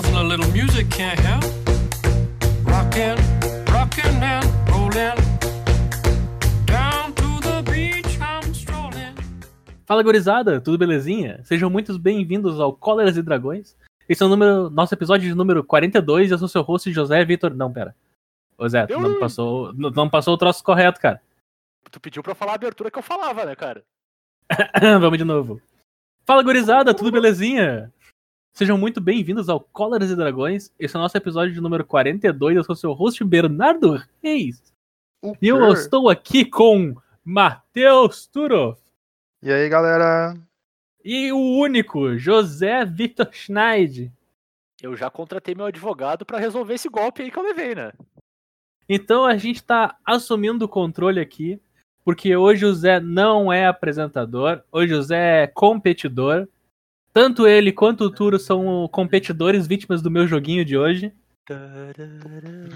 Shuffle a little music, can't help. Rockin', rockin' and rollin'. Down to the beach, I'm strolling. Fala gurizada, tudo belezinha? Sejam muito bem-vindos ao Cóleras e Dragões. Esse é o número, nosso episódio de número 42 eu sou seu host José Vitor. Não, pera. Ô Zé, tu não passou, não, não passou o troço correto, cara. Tu pediu pra eu falar a abertura que eu falava, né, cara? Vamos de novo. Fala gurizada, tudo belezinha? Sejam muito bem-vindos ao Cóleras e Dragões. Esse é o nosso episódio de número 42. Eu sou seu host Bernardo Reis. O E eu estou aqui com Matheus Turo E aí, galera? e o único José Vitor Schneid. Eu já contratei meu advogado pra resolver esse golpe aí que eu levei, né? Então a gente tá assumindo o controle aqui, porque hoje o Zé não é apresentador, hoje o Zé é competidor. Tanto ele quanto o Turo são competidores vítimas do meu joguinho de hoje.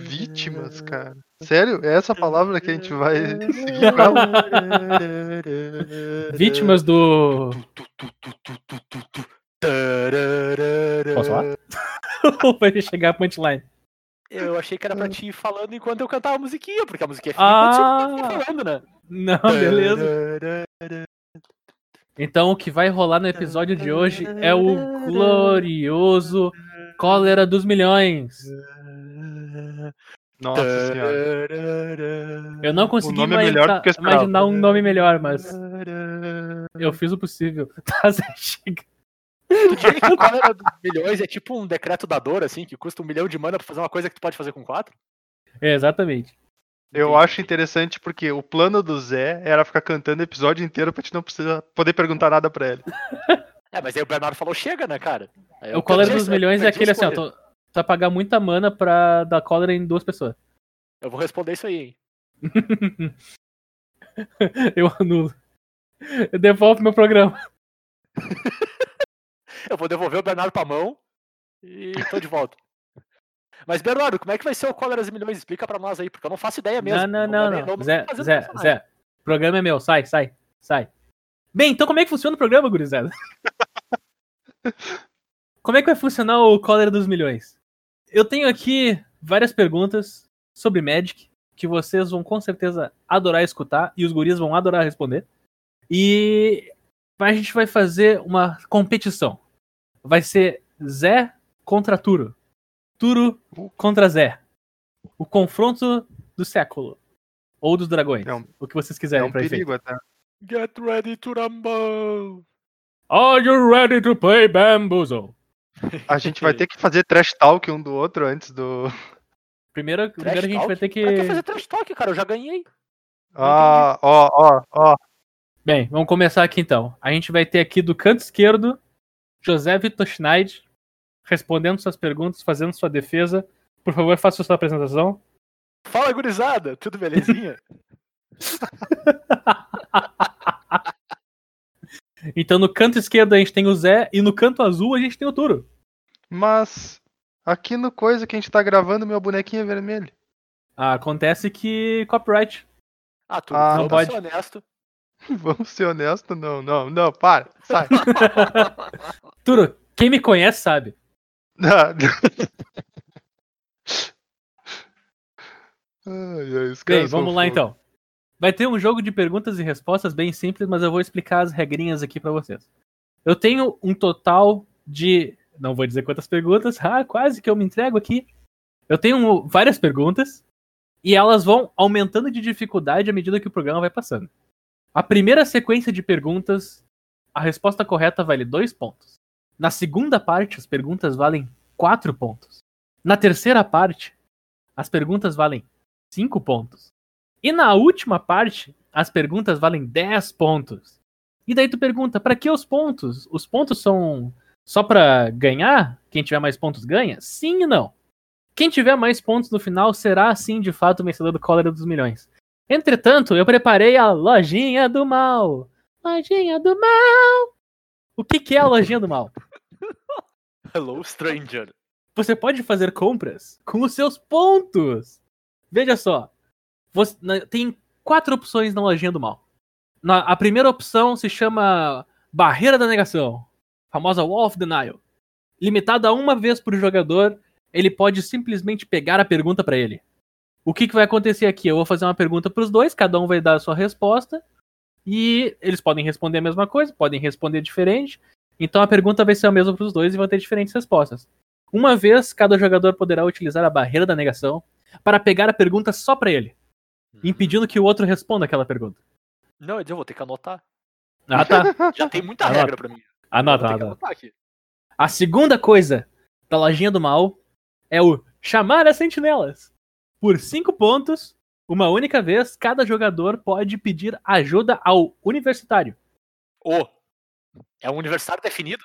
Vítimas, cara. Sério? É essa palavra que a gente vai seguir ela? Vítimas do. Posso falar? Vai chegar a punchline. Eu achei que era pra ti ir falando enquanto eu cantava a musiquinha, porque a musiquinha fica Ah! fica falando, né? Não, beleza. Então o que vai rolar no episódio de hoje é o glorioso Cólera dos Milhões. Nossa senhora. Eu não consegui nome é melhor imagina- do que eu esperava. imaginar um nome melhor, mas eu fiz o possível. Tá, Zé, chega. Tu diria que o cólera dos milhões é tipo um decreto da dor, assim, que custa um milhão de mana pra fazer uma coisa que tu pode fazer com quatro? É, exatamente. Eu acho interessante porque o plano do Zé era ficar cantando o episódio inteiro pra gente não precisar poder perguntar nada pra ele. É, mas aí o Bernardo falou, chega, né, cara? Aí o Cólera dos Milhões é aquele assim, ó, tu vai pagar muita mana pra dar cólera em duas pessoas. Eu vou responder isso aí, hein? Eu anulo. Eu devolvo meu programa. Eu vou devolver o Bernardo pra mão e tô de volta. Mas, Bernardo, como é que vai ser o Cólera dos Milhões? Explica pra nós aí, porque eu não faço ideia mesmo. Não, não, não, não. Zé, Zé, personagem. Zé. O programa é meu. Sai, sai, sai. Bem, então como é que funciona o programa, gurizada? como é que vai funcionar o Cólera dos Milhões? Eu tenho aqui várias perguntas sobre Magic que vocês vão com certeza adorar escutar e os guris vão adorar responder. E a gente vai fazer uma competição. Vai ser Zé contra Turo. Turo contra Zé. O confronto do século. Ou dos dragões. É um- o que vocês É quiserem um pra perigo até. Get ready to rumble! Are you ready to play Bamboozle? A gente vai ter que fazer trash talk um do outro antes do. Primeiro, Trash primeiro a gente talk? vai ter que. Pra que fazer trash talk, cara? Eu já ganhei. Ah, ó, ó, ó. Bem, vamos começar aqui então. A gente vai ter aqui do canto esquerdo José Vitor Schneid respondendo suas perguntas, fazendo sua defesa. Por favor, faça sua apresentação. Fala, gurizada! Tudo belezinha? Então, no canto esquerdo a gente tem o Zé e no canto azul a gente tem o Turo. Mas aqui no coisa que a gente tá gravando, meu bonequinho é vermelho. Ah, acontece que copyright. Ah, tu Ah, não pode pode. ser honesto. Vamos ser honestos? Não, não, não, para, sai. Turo, quem me conhece sabe. Bem, vamos lá então. Vai ter um jogo de perguntas e respostas bem simples, mas eu vou explicar as regrinhas aqui pra vocês. Eu tenho um total de. Não vou dizer quantas perguntas, ah, quase que eu me entrego aqui. Eu tenho várias perguntas e elas vão aumentando de dificuldade à medida que o programa vai passando. A primeira sequência de perguntas, a resposta correta vale dois pontos. Na segunda parte, as perguntas valem quatro pontos. Na terceira parte, as perguntas valem 5 pontos. E na última parte, as perguntas valem 10 pontos. E daí tu pergunta, pra que os pontos? Os pontos são só pra ganhar? Quem tiver mais pontos ganha? Sim e não. Quem tiver mais pontos no final será, sim, de fato, o vencedor do Cólera dos Milhões. Entretanto, eu preparei a Lojinha do Mal. Lojinha do Mal. O que, que é a Lojinha do Mal? Hello, stranger. Você pode fazer compras com os seus pontos. Veja só. Você- tem quatro opções na lojinha do mal. Na- a primeira opção se chama Barreira da Negação. Famosa Wall of Denial. limitada a uma vez por jogador, ele pode simplesmente pegar a pergunta pra ele. O que, que vai acontecer aqui? Eu vou fazer uma pergunta pros dois, cada um vai dar a sua resposta, e eles podem responder a mesma coisa, podem responder diferente. Então a pergunta vai ser a mesma pros dois e vão ter diferentes respostas. Uma vez, cada jogador poderá utilizar a barreira da negação para pegar a pergunta só pra ele, impedindo que o outro responda aquela pergunta. Não, eu vou ter que anotar. Ah, tá. Já tem muita Anota. regra pra mim. Anota, anota. A segunda coisa da lojinha do mal é o chamar as sentinelas. Por cinco pontos, uma única vez, cada jogador pode pedir ajuda ao universitário. Ô, é um universitário definido?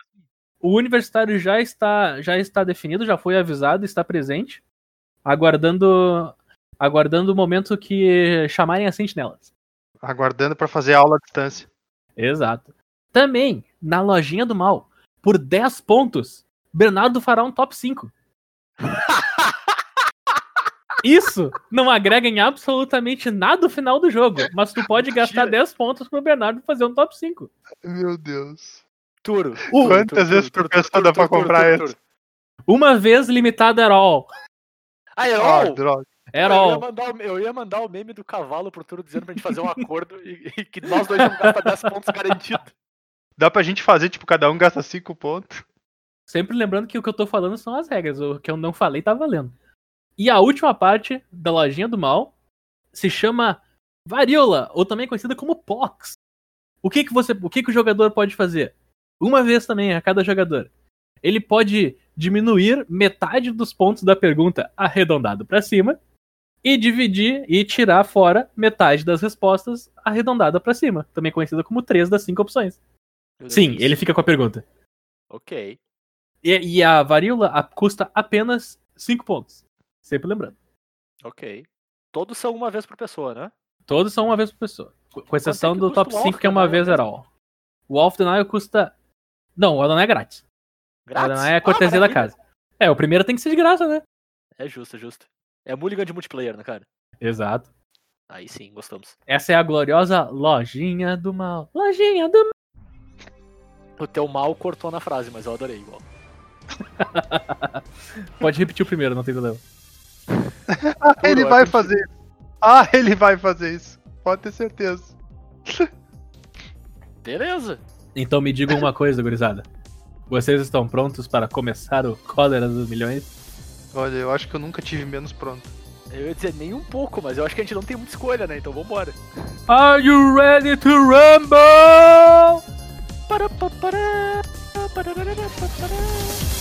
O universitário já está, já está definido, já foi avisado, está presente, aguardando, aguardando o momento que chamarem as sentinelas. Aguardando pra fazer aula à distância. Exato. Também, na lojinha do mal, por 10 pontos, Bernardo fará um top 5. Isso não agrega em absolutamente nada no final do jogo, mas tu pode gastar Mentira. 10 pontos pro Bernardo fazer um top 5. Meu Deus. Turo. Uh, Quantas vezes por pessoa dá pra comprar esse? Uma vez limitado at all. Ah, Ah, Herol! droga. At eu, ia all. mandar, o- eu ia mandar o meme do cavalo pro Turo dizendo pra gente fazer um acordo e, e que nós dois vamos gastar 10 pontos garantido. Dá pra gente fazer, tipo, cada um gasta 5 pontos. Sempre lembrando que o que eu tô falando são as regras. O que eu não falei tá valendo. E a última parte da lojinha do mal se chama varíola, ou também conhecida como pox. O que que você, o que que o jogador pode fazer? Uma vez também a cada jogador. Ele pode diminuir metade dos pontos da pergunta arredondado para cima e dividir e tirar fora metade das respostas arredondada para cima, também conhecida como três das cinco opções. Sim, ele fica com a pergunta. Ok. E, e a varíola custa apenas 5 pontos. Sempre lembrando. Ok. Todos são uma vez por pessoa, né? Todos são uma vez por pessoa. Com com exceção do top o 5, que é uma vez all. O Off Denial custa. Não, o Adonai é grátis. O Grátis? Adonai é cortesia da Ah, maravilha. casa. É, o primeiro tem que ser de graça, né? É justo, é justo. É mulligan de multiplayer, né, cara? Exato. Aí sim, gostamos. Essa é a gloriosa lojinha do mal. Lojinha do mal. O teu mal cortou na frase, mas eu adorei igual. Pode repetir o primeiro, não tem problema. Ah, ele vai fazer isso. Ah, ele vai fazer isso. Pode ter certeza. Beleza. Então me digam uma coisa, gurizada. Vocês estão prontos para começar o Cólera dos Milhões? Olha, eu acho que eu nunca tive menos pronto. Eu ia dizer nem um pouco, mas eu acho que a gente não tem muita escolha, né? Então vambora. Are you ready to rumble? Para, pa, para, pararara, pa, para.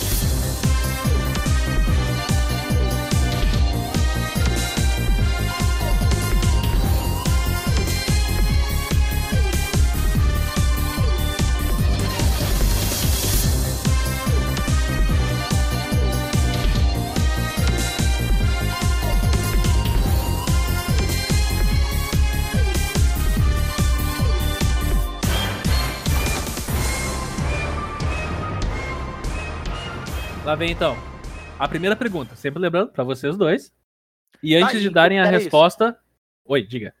Lá vem então. A primeira pergunta, sempre lembrando pra vocês dois. E antes Ah, de e darem a resposta. Oi, diga.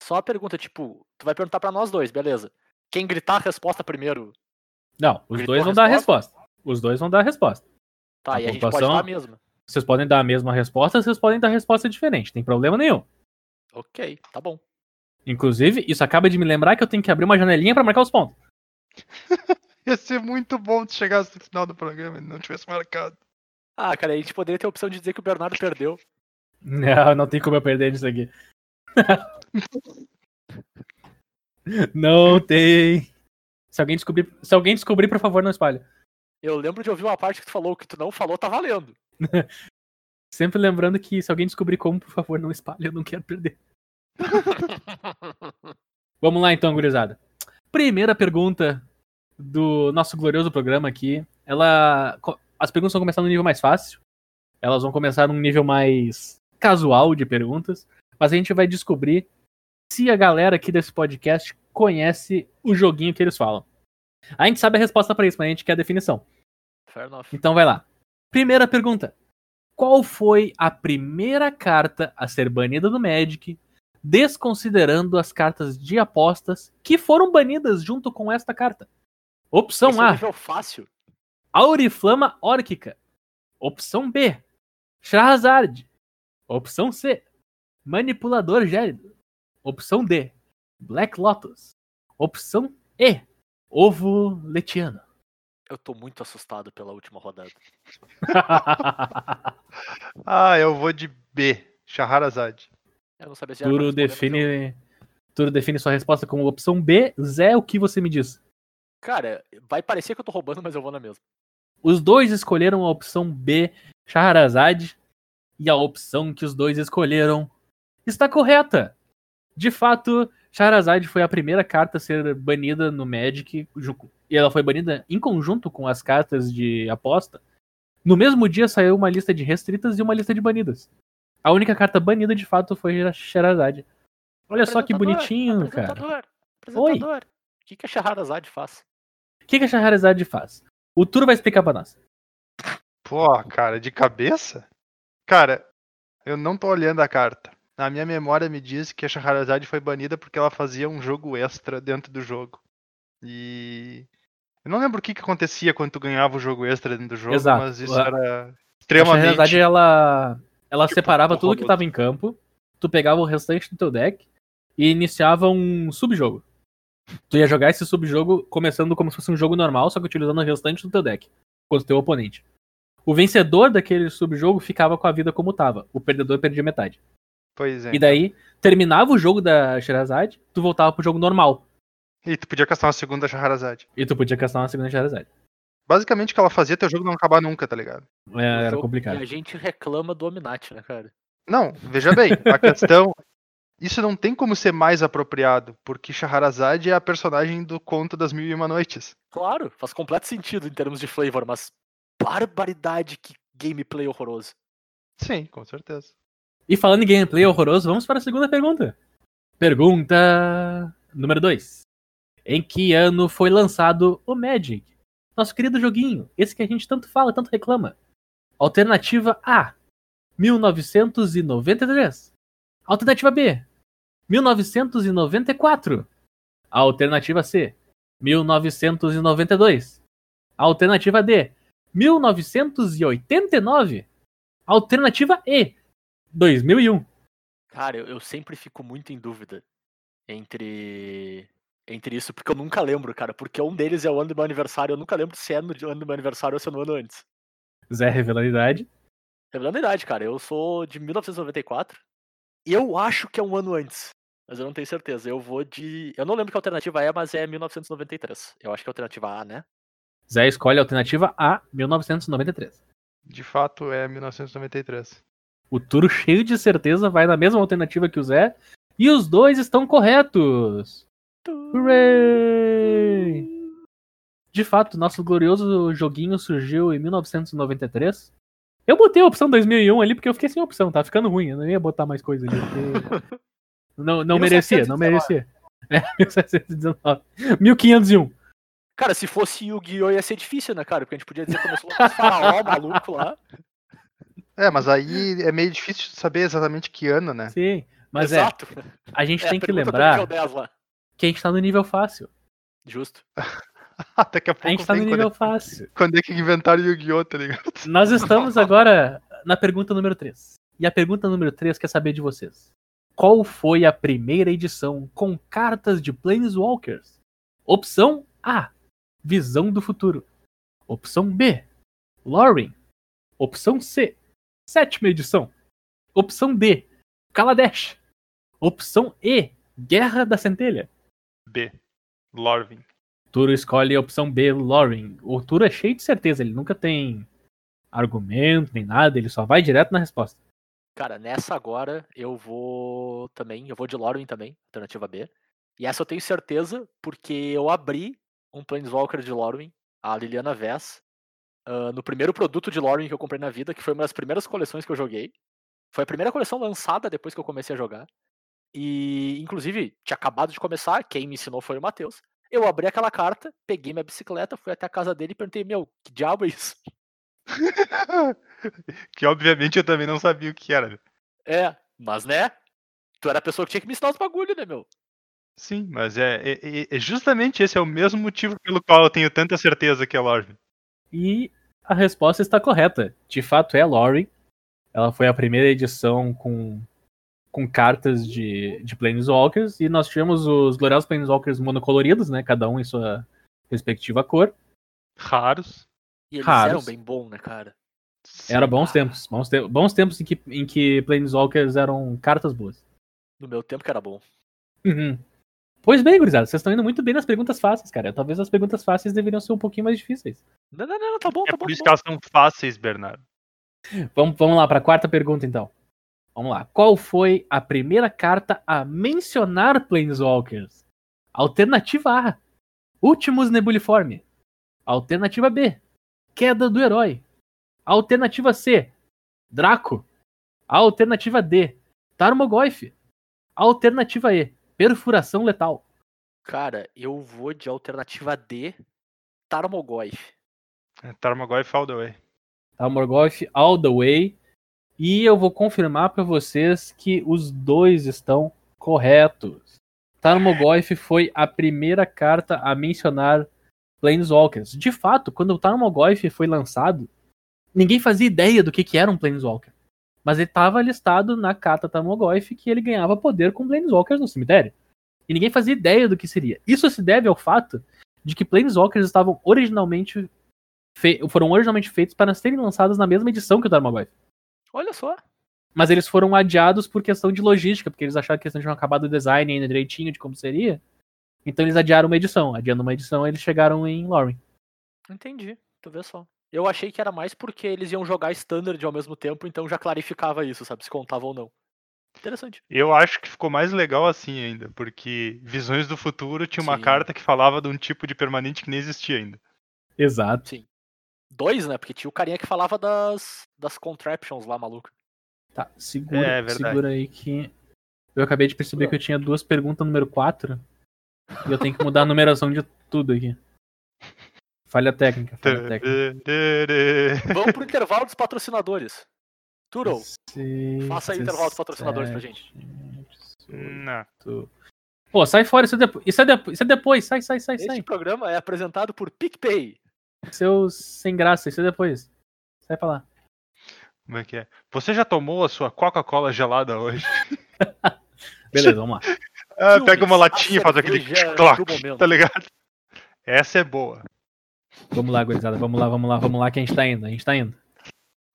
Só a pergunta, tipo, tu vai perguntar pra nós dois, beleza. Quem gritar a resposta primeiro, Não, os dois a vão dar a resposta? Os dois vão dar a resposta. tá, A e a gente pode dar a mesma. Vocês podem dar a mesma resposta, vocês podem dar resposta diferente, tem problema nenhum. Ok, tá bom. Inclusive, isso acaba de me lembrar que eu tenho que abrir uma janelinha pra marcar os pontos. Ia ser muito bom se chegasse no final do programa e não tivesse marcado. Ah, cara, a gente poderia ter a opção de dizer que o Bernardo perdeu. Não, não tem como eu perder nisso aqui. não tem. Se alguém descobrir, se alguém descobrir, por favor, não espalhe. Eu lembro de ouvir uma parte que tu falou, o que tu não falou tá valendo. Sempre lembrando que se alguém descobrir como, por favor, não espalhe, eu não quero perder. Vamos lá então, gurizada. Primeira pergunta do nosso glorioso programa aqui. Ela. As perguntas vão começar no nível mais fácil. Elas vão começar num nível mais casual de perguntas. Mas a gente vai descobrir se a galera aqui desse podcast conhece o joguinho que eles falam. A gente sabe a resposta pra isso, mas a gente quer a definição. Fair enough. Então vai lá. Primeira pergunta. Qual foi a primeira carta a ser banida do Magic, desconsiderando as cartas de apostas que foram banidas junto com esta carta? Opção Esse é um A. nível fácil. Auriflama órquica. Opção B. Charizard. Opção C. Manipulador gélido. Opção D. Black Lotus. Opção E. Ovo letiano. Eu tô muito assustado pela última rodada. Ah, eu vou de B. Shahrazad. Eu não sabia se era Turo define. Turo define sua resposta como opção B. Zé, o que você me diz? Cara, vai parecer que eu tô roubando, mas eu vou na mesma. Os dois escolheram a opção B, Shahrazad, e a opção que os dois escolheram está correta. De fato, Shahrazad foi a primeira carta a ser banida no Magic, e ela foi banida em conjunto com as cartas de aposta. No mesmo dia saiu uma lista de restritas e uma lista de banidas. A única carta banida de fato foi a Shahrazad. Olha só que bonitinho, cara. apresentador, Oi. Apresentador. O que, que a Shahrazad faz? O que, que a Shahrazad faz? O Turo vai explicar pra nós. Pô, cara, de cabeça? Cara, eu não tô olhando a carta. A minha memória me diz que a Shahrazad foi banida porque ela fazia um jogo extra dentro do jogo. E. Eu não lembro o que, que acontecia quando tu ganhava o jogo extra dentro do jogo, Exato. mas isso A- era A extremamente. Shahrazad, ela, ela Tipo, separava tudo que tava em campo, tu pegava o restante do teu deck e iniciava um subjogo. Tu ia jogar esse subjogo começando como se fosse um jogo normal, só que utilizando o restante do teu deck contra o teu oponente. O vencedor daquele subjogo ficava com a vida como tava. O perdedor perdia metade. Pois é. E daí, terminava o jogo da Shahrazad, tu voltava pro jogo normal. E tu podia castar uma segunda Shahrazad. E tu podia castar uma segunda Shahrazad. Basicamente o que ela fazia teu jogo não acabar nunca, tá ligado? É, era jogo- complicado. E a gente reclama do Ominati, né, cara? Não, veja bem, a questão. Isso não tem como ser mais apropriado, porque Shahrazad é a personagem do Conto das Mil e Uma Noites. Claro, faz completo sentido em termos de flavor, mas barbaridade que gameplay horroroso. Sim, com certeza. E falando em gameplay horroroso, vamos para a segunda pergunta. Pergunta número 2. Em que ano foi lançado o Magic? Nosso querido joguinho, esse que a gente tanto fala, tanto reclama. Alternativa A, 1993. Alternativa B, 1994. Alternativa C, 1992. Alternativa D, 1989. Alternativa E, 2001. Cara, eu, eu sempre fico muito em dúvida entre entre isso, porque eu nunca lembro, cara. Porque um deles é o ano do meu aniversário, eu nunca lembro se é no ano do meu aniversário ou se é no ano antes. Zé revelando a idade. Revelando a idade, cara. Eu sou de 1994. E eu acho que é um ano antes. Mas eu não tenho certeza. Eu vou de. Eu não lembro que alternativa é, mas é 1993. Eu acho que é a alternativa A, né? Zé escolhe a alternativa A, 1993. De fato, é 1993. O Turo, cheio de certeza, vai na mesma alternativa que o Zé. E os dois estão corretos! Hooray! De fato, nosso glorioso joguinho surgiu em 1993. Eu botei a opção 2001 ali porque eu fiquei sem opção, tá ficando ruim. Eu não ia botar mais coisa ali. Porque... Não, não merecia, não 1719. merecia. É, 1719. 1501. Cara, se fosse Yu-Gi-Oh! ia ser difícil, né, cara? Porque a gente podia dizer que começou faraó maluco lá. É, mas aí é meio difícil saber exatamente que ano, né? Sim, mas é, Exato. a gente É, tem que pergunta do lembrar nível 10 lá. que a gente tá no nível fácil. Justo. Daqui a pouco A gente tá no nível quando, é, fácil. quando é que inventaram Yu-Gi-Oh!, tá ligado? Nós estamos agora na pergunta número 3. E a pergunta número 3 quer saber de vocês. Qual foi a primeira edição com cartas de Planeswalkers? Opção A: Visão do Futuro. Opção B: Loring. Opção C: Sétima edição. Opção D: Kaladesh. Opção E: Guerra da Centelha. B. Lorvin. Turo escolhe a opção B, Loring. O Turo é cheio de certeza, ele nunca tem argumento nem nada, ele só vai direto na resposta. Cara, nessa agora eu vou também, eu vou de Lorwyn também, alternativa B. E essa eu tenho certeza porque eu abri um Planeswalker de Lorwyn, a Liliana Vess, ah, no primeiro produto de Lorwyn que eu comprei na vida, que foi uma das primeiras coleções que eu joguei. Foi a primeira coleção lançada depois que eu comecei a jogar. E, inclusive, tinha acabado de começar, quem me ensinou foi o Matheus. Eu abri aquela carta, peguei minha bicicleta, fui até a casa dele e perguntei, meu, que diabo é isso? que obviamente eu também não sabia o que era. né? É, mas né? Tu era a pessoa que tinha que me ensinar os bagulho, né, meu? Sim, mas é, é- é- é justamente esse é o mesmo motivo pelo qual eu tenho tanta certeza que é Lorvin. E a resposta está correta. De fato, é Lori. Ela foi a primeira edição com, com cartas de, de Planeswalkers. E nós tivemos os gloriosos Planeswalkers monocoloridos, né? Cada um em sua respectiva cor. Raros. E eles Raros. eram bem bons, né, cara? Era bons tempos. Bons, te- bons tempos em que, em que Planeswalkers eram cartas boas. No meu tempo que era bom. Uhum. Pois bem, gurizada, vocês estão indo muito bem nas perguntas fáceis, cara. Talvez as perguntas fáceis deveriam ser um pouquinho mais difíceis. Não, não, não, tá bom, É tá bom. por isso tá que elas são fáceis, Bernardo. Vamos, vamos lá para a quarta pergunta, então. Vamos lá. Qual foi a primeira carta a mencionar Planeswalkers? Alternativa A: Últimos Nebuliforme. Alternativa B: Queda do Herói. Alternativa C: Draco. Alternativa D: Tarmogoyf. Alternativa E: Perfuração Letal. Cara, eu vou de alternativa D, Tarmogoyf. É Tarmogoyf all the way. Tarmogoyf all the way. E eu vou confirmar para vocês que os dois estão corretos. Tarmogoyf foi a primeira carta a mencionar Planeswalkers. De fato, quando o Tarmogoyf foi lançado, ninguém fazia ideia do que, que era um Planeswalker. Mas ele estava listado na carta Tarmogoyf que ele ganhava poder com Planeswalkers no cemitério. E ninguém fazia ideia do que seria. Isso se deve ao fato de que Planeswalkers estavam originalmente foram originalmente feitos para serem lançados na mesma edição que o Tarmogoyf. Olha só. Mas eles foram adiados por questão de logística, porque eles acharam que eles não tinham acabado o design ainda direitinho de como seria. Então eles adiaram uma edição. Adiando uma edição, eles chegaram em Lauren. Entendi. Tu vê só. Eu achei que era mais porque eles iam jogar standard ao mesmo tempo, então já clarificava isso, sabe? Se contava ou não. Interessante. Eu acho que ficou mais legal assim ainda, porque Visões do Futuro tinha uma Sim. carta que falava de um tipo de permanente que nem existia ainda. Exato. Dois, né? Porque tinha o carinha que falava das, das contraptions lá, maluco. Tá, segura, É, segura aí que. Eu acabei de perceber que eu tinha duas perguntas número 4. E eu tenho que mudar a numeração de tudo aqui. Falha técnica, falha técnica. Vamos pro intervalo dos patrocinadores. Turo, Seis, faça aí o intervalo dos patrocinadores pra gente. Não. Pô, sai fora, isso é, depois, isso é, depois, isso é depois, sai, sai, sai, Este sai. programa é apresentado por PicPay. Seus sem graça, isso é depois. Sai pra lá. Como é que é? Você já tomou a sua Coca-Cola gelada hoje? Beleza, vamos lá. Ah, pega uma latinha e faz aquele clac, tá ligado? Essa é boa. Vamos lá, gurizada, vamos lá, vamos lá, vamos lá que a gente tá indo, a gente tá indo.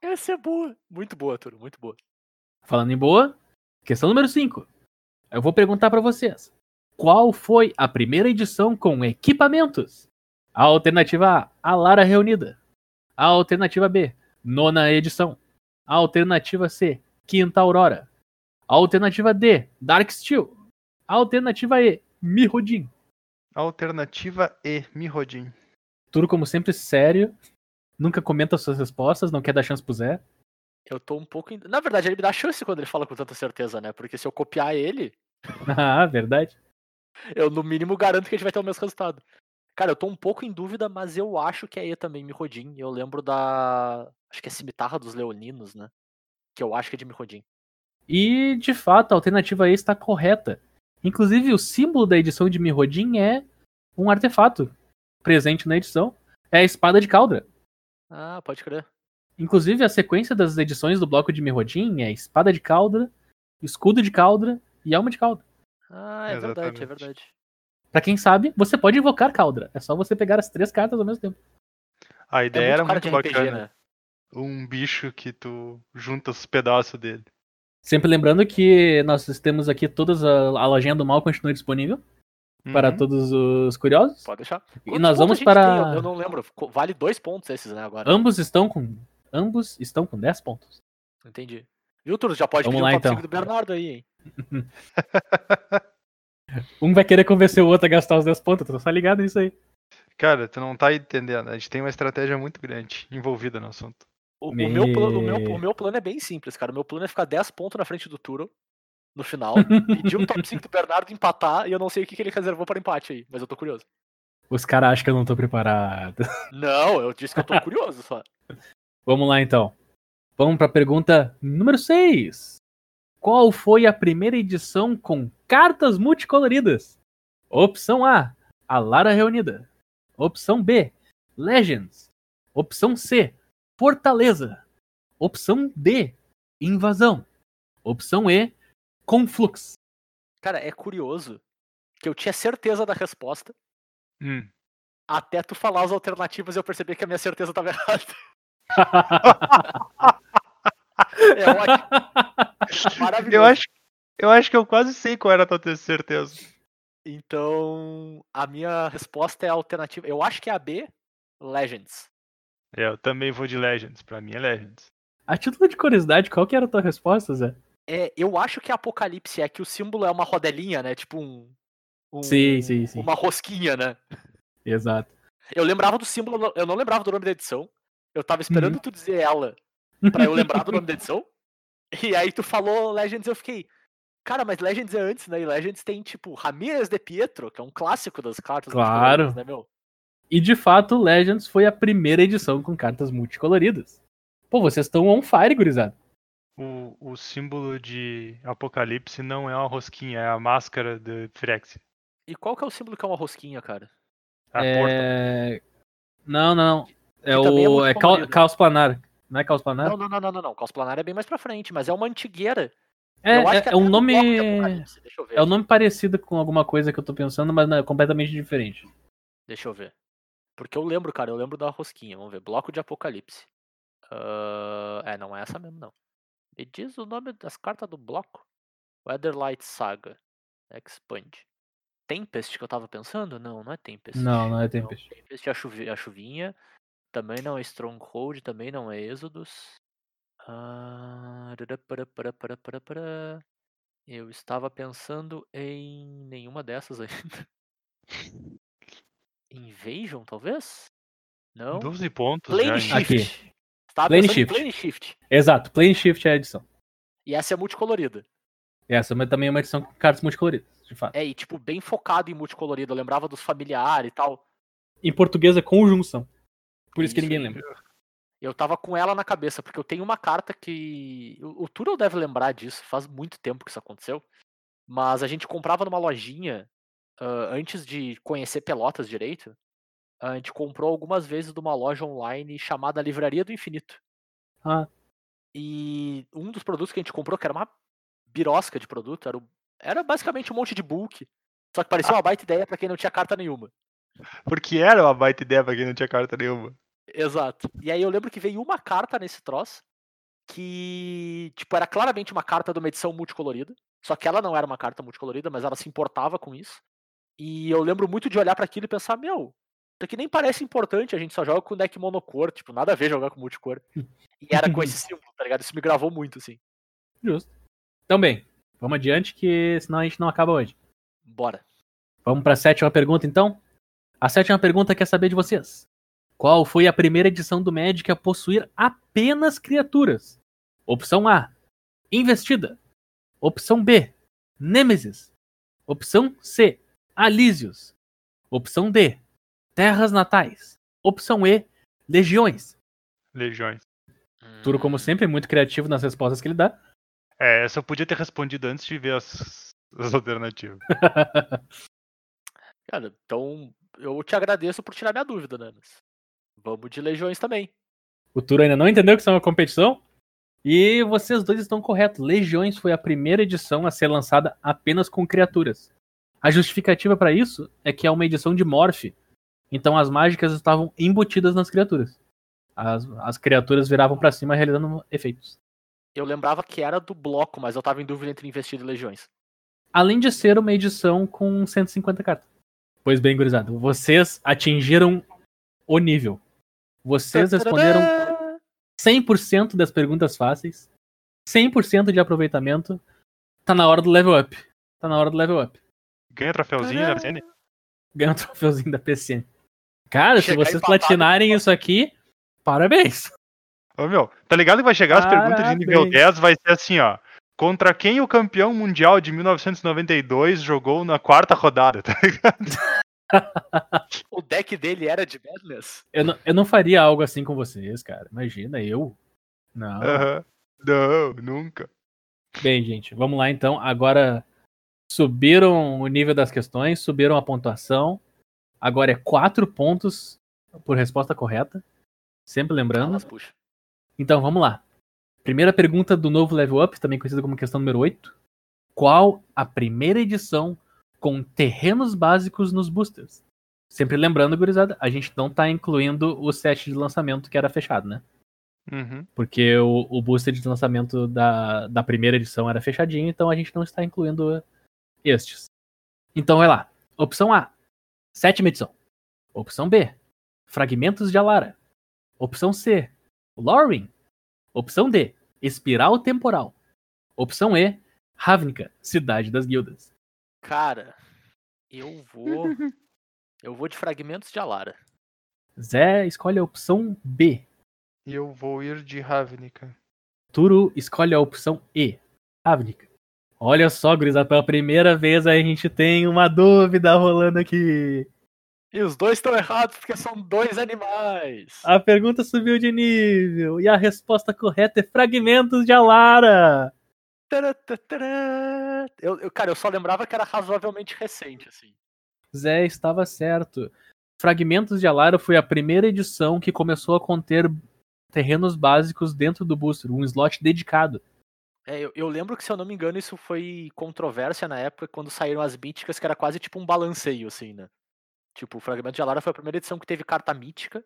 Essa é boa. Muito boa, Turo, muito boa. Falando em boa, questão número 5. Eu vou perguntar pra vocês. Qual foi a primeira edição com equipamentos? A alternativa A, a Lara Reunida. A alternativa B, nona edição. A alternativa C, Quinta Aurora. A alternativa D, Dark Steel. A alternativa E, Mirrodin. Alternativa E, Mirrodin. Tudo como sempre sério. Nunca comenta suas respostas, não quer dar chance pro Zé. Eu tô um pouco. em- Na verdade, ele me dá chance quando ele fala com tanta certeza, né? Porque se eu copiar ele, ah, verdade. eu no mínimo garanto que a gente vai ter o mesmo resultado. Cara, eu tô um pouco em dúvida, mas eu acho que é E também, Mirrodin. Eu lembro da. Acho que é Cimitarra dos Leoninos, né? Que eu acho que é de Mirrodin. E, de fato, a alternativa E está correta. Inclusive, o símbolo da edição de Mirrodin é um artefato presente na edição. É a espada de Caldra. Ah, pode crer. Inclusive, a sequência das edições do bloco de Mirrodin é espada de Caldra, escudo de Caldra e alma de Caldra. Ah, é verdade, é Exatamente. verdade. Pra quem sabe, você pode invocar Caldra. É só você pegar as três cartas ao mesmo tempo. A É ideia era cara muito de RPG, bacana. né? Um bicho que tu junta os pedaços dele. Sempre lembrando que nós temos aqui todas a, a lojinha do mal continua disponível para Uhum. todos os curiosos. Pode deixar. E Quantos nós pontos vamos para tem? Eu- não lembro. Vale dois pontos esses, né, agora. ambos estão com ambos estão com 10 pontos. Entendi. Viu, Turo? Já pode Vamos pedir lá, o então. 5 do Bernardo aí, hein? Um vai querer convencer o outro a gastar os 10 pontos, tu tá ligado nisso aí. Cara, tu não tá entendendo. A gente tem uma estratégia muito grande envolvida no assunto. O, o Me- meu plano, o, meu, o meu plano é bem simples, cara. O meu plano é ficar 10 pontos na frente do Turo no final, pedir o top 5 do Bernardo empatar e eu não sei o que, que ele reservou para empate aí, mas eu tô curioso. Os caras acham que eu não tô preparado. Não, eu disse que eu tô curioso só. Vamos lá então. Vamos pra pergunta número 6. Qual foi a primeira edição com cartas multicoloridas? Opção A, a Lara Reunida. Opção B, Legends. Opção C, Fortaleza. Opção D, Invasão. Opção E, Conflux. Cara, é curioso que eu tinha certeza da resposta Hum. até tu falar as alternativas e eu percebi que a minha certeza tava errada. É ótimo. Maravilhoso. Eu acho, eu acho que eu quase sei qual era a tua certeza. Então, a minha resposta é a alternativa. Eu acho que é a B, Legends. É, Eu também vou de Legends. Pra mim é Legends. A título de curiosidade, qual que era a tua resposta, Zé? É, eu acho que Apocalipse é que o símbolo é uma rodelinha, né? Tipo um. um- Sim, sim, sim. Uma rosquinha, né? Exato. Eu lembrava do símbolo, eu não lembrava do nome da edição. Eu tava esperando Uhum. tu dizer ela pra eu lembrar do nome da edição. E aí tu falou Legends, eu fiquei. Cara, mas Legends é antes, né? E Legends tem, tipo, Ramirez de Pietro, que é um clássico das cartas Claro. né, meu? E de fato, Legends foi a primeira edição com cartas multicoloridas. Pô, vocês estão on fire, gurizada. O, o símbolo de Apocalipse não é uma rosquinha, é a máscara de Phyrexia. E qual que é o símbolo que é uma rosquinha, cara? A porta. É... Não, não. É Que é o. muito É, ca- colorido. caos planar. Não é caos planar? Não, não, não, não, não, não. Caos Planar é bem mais pra frente, mas é uma antigueira. é, é- é um nome. É um nome parecido com alguma coisa que eu tô pensando, mas não, é completamente diferente. Deixa eu ver. Porque eu lembro, cara, eu lembro da rosquinha. Vamos ver. Bloco de Apocalipse. Ah, é, não é essa mesmo, não. Me diz o nome das cartas do bloco. Weatherlight Saga. Expand. Tempest que eu tava pensando? Não, não é Tempest. Não, não é Tempest. Tempest é a, chuvi- a chuvinha. Também não é Stronghold, também não é Êxodos. Ah. Eu estava pensando em nenhuma dessas ainda. Invasion, talvez? Não. 12 pontos Plane já. hein? Aqui. Estava Plane em Shift. Plane Shift. Exato, Plane Shift é a edição. E essa é multicolorida. Essa mas também é uma edição com cartas multicoloridas, de fato. É, e tipo, bem focado em multicolorido. Eu lembrava dos familiares e tal. Em português é conjunção. Por isso, que Isso, ninguém isso. lembra. Eu tava com ela na cabeça, porque eu tenho uma carta que. O o Turo deve lembrar disso, faz muito tempo que isso aconteceu. Mas a gente comprava numa lojinha, ah, antes de conhecer Pelotas direito, a gente comprou algumas vezes numa loja online chamada Livraria do Infinito. Ah, E um dos produtos que a gente comprou, que era uma birosca de produto, era, era basicamente um monte de bulk. Só que parecia uma baita ideia pra quem não tinha carta nenhuma. Porque era uma baita ideia pra quem não tinha carta nenhuma. Exato. E aí eu lembro que veio uma carta nesse troço que, tipo, era claramente uma carta de uma edição multicolorida. Só que ela não era uma carta multicolorida, mas ela se importava com isso. E eu lembro muito de olhar pra aquilo e pensar, meu, isso aqui nem parece importante, a gente só joga com deck monocor, tipo, nada a ver jogar com multicor. E era com esse símbolo, tá ligado? Isso me gravou muito, assim. justo. Então, bem, vamos adiante, que senão a gente não acaba hoje. Bora. Vamos para a sétima pergunta, então? A sétima pergunta quer saber de vocês. Qual foi a primeira edição do Magic a possuir apenas criaturas? Opção A, Investida. Opção B, Nêmesis. Opção C, Alísios. Opção D, Terras Natais. Opção E, Legiões. Legiões. Turo, como Hum, sempre, é muito criativo nas respostas que ele dá. É, essa eu podia ter respondido antes de ver as, as alternativas. Cara, então eu te agradeço por tirar minha dúvida, né? Mas vamos de legiões também. O Turo ainda não entendeu que isso é uma competição. E vocês dois estão corretos. Legiões foi a primeira edição a ser lançada apenas com criaturas. A justificativa para isso é que é uma edição de Morph. Então as mágicas estavam embutidas nas criaturas. As, as criaturas viravam para cima realizando efeitos. Eu lembrava que era do bloco, mas eu tava em dúvida entre investido e legiões. Além de ser uma edição com 150 cartas. Pois bem, gurizada, vocês atingiram o nível. Vocês responderam 100% das perguntas fáceis, 100% de aproveitamento. Tá na hora do level up. Tá na hora do level up. Ganha troféuzinho da PCN? Ganha o troféuzinho da PCN. Cara, se vocês empatado, platinarem isso aqui, parabéns. Ô meu, tá ligado que vai chegar as perguntas de nível Parabéns. 10, vai ser assim, ó. Contra quem o campeão mundial de 1992 jogou na quarta rodada, tá ligado? O deck dele era de Madness? Eu não, eu não faria algo assim com vocês, cara. Imagina, eu. Não. Aham. Não, nunca. Bem, gente, vamos lá então. Agora subiram o nível das questões, subiram a pontuação. Agora é 4 pontos por resposta correta. Sempre lembrando. Elas puxam. Então, vamos lá. Primeira pergunta do novo Level Up, também conhecida como questão número 8. Qual a primeira edição com terrenos básicos nos boosters? Sempre lembrando, gurizada, a gente não tá incluindo o set de lançamento que era fechado, né? Uhum. Porque o, o booster de lançamento da, da primeira edição era fechadinho, então a gente não está incluindo estes. Então vai lá. Opção A, sétima edição. Opção B, fragmentos de Alara. Opção C, Loring. Opção D, espiral temporal. Opção E, Ravnica, cidade das guildas. Cara, eu vou. eu vou de fragmentos de Alara. Zé escolhe a opção B. E eu vou ir de Ravnica. Turo escolhe a opção E. Ravnica. Olha só, gurizada, pela primeira vez a gente tem uma dúvida rolando aqui. E os dois estão errados porque são dois animais. A pergunta subiu de nível e a resposta correta é fragmentos de Alara. Eu, eu- cara, eu só lembrava que era razoavelmente recente, assim. Zé estava certo. Fragmentos de Alara foi a primeira edição que começou a conter terrenos básicos dentro do booster, um slot dedicado. É, eu, eu lembro que, se eu não me engano, isso foi controvérsia na época, quando saíram as míticas, que era quase tipo um balanceio, assim, né? Tipo, o Fragmento de Alara foi a primeira edição que teve carta mítica.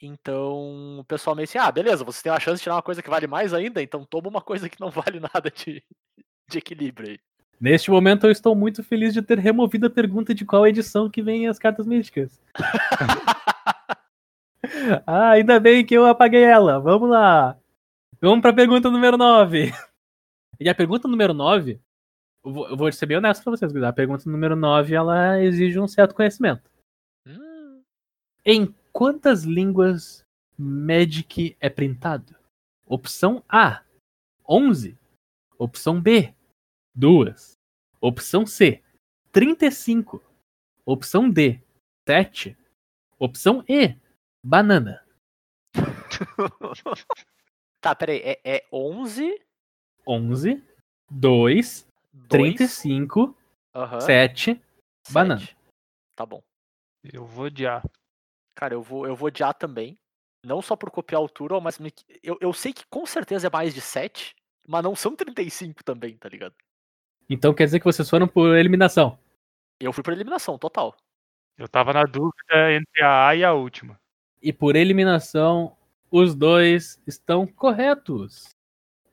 Então, o pessoal meio assim, ah, beleza, você tem uma chance de tirar uma coisa que vale mais ainda, então toma uma coisa que não vale nada de, de equilíbrio aí. Neste momento eu estou muito feliz de ter removido a pergunta de qual edição que vem as cartas místicas. ah, ainda bem que eu apaguei ela. Vamos lá. Vamos para a pergunta número 9. E a pergunta número 9, eu vou, eu vou ser bem honesto para vocês, a pergunta número 9, ela exige um certo conhecimento. Hum, Em quantas línguas Magic é printado? Opção A, 11. Opção B, 2. Opção C, 35. Opção D, 7. Opção E, banana. Tá, peraí, é, é 11, 11, 2, 2, 35, aham, 7. banana. sete. Tá bom. Eu vou de A. Cara, eu vou, eu vou de A também. Não só por copiar o Turo, mas me- eu, eu sei que com certeza é mais de 7, mas não são 35 também, tá ligado? Então quer dizer que vocês foram por eliminação. Eu fui por eliminação, total. Eu tava na dúvida entre a A e a última. E por eliminação, os dois estão corretos.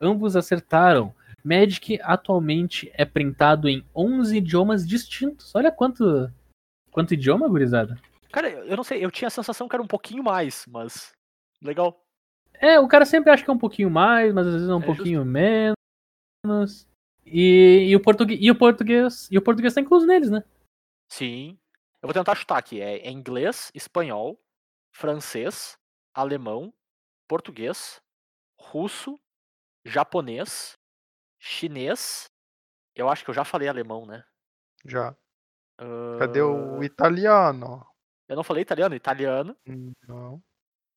Ambos acertaram. Magic atualmente é printado em 11 idiomas distintos. Olha quanto quanto idioma, gurizada. Cara, eu não sei, eu tinha a sensação que era um pouquinho mais, mas. Legal. É, o cara sempre acha que é um pouquinho mais, mas às vezes é um É pouquinho menos. E, e o português, e o português, e o português tá incluso neles, né? Sim. Eu vou tentar chutar aqui. É, é inglês, espanhol, francês, alemão, português, russo, japonês, chinês. Eu acho que eu já falei alemão, né? Já. Cadê o italiano? Eu não falei italiano, italiano. Não.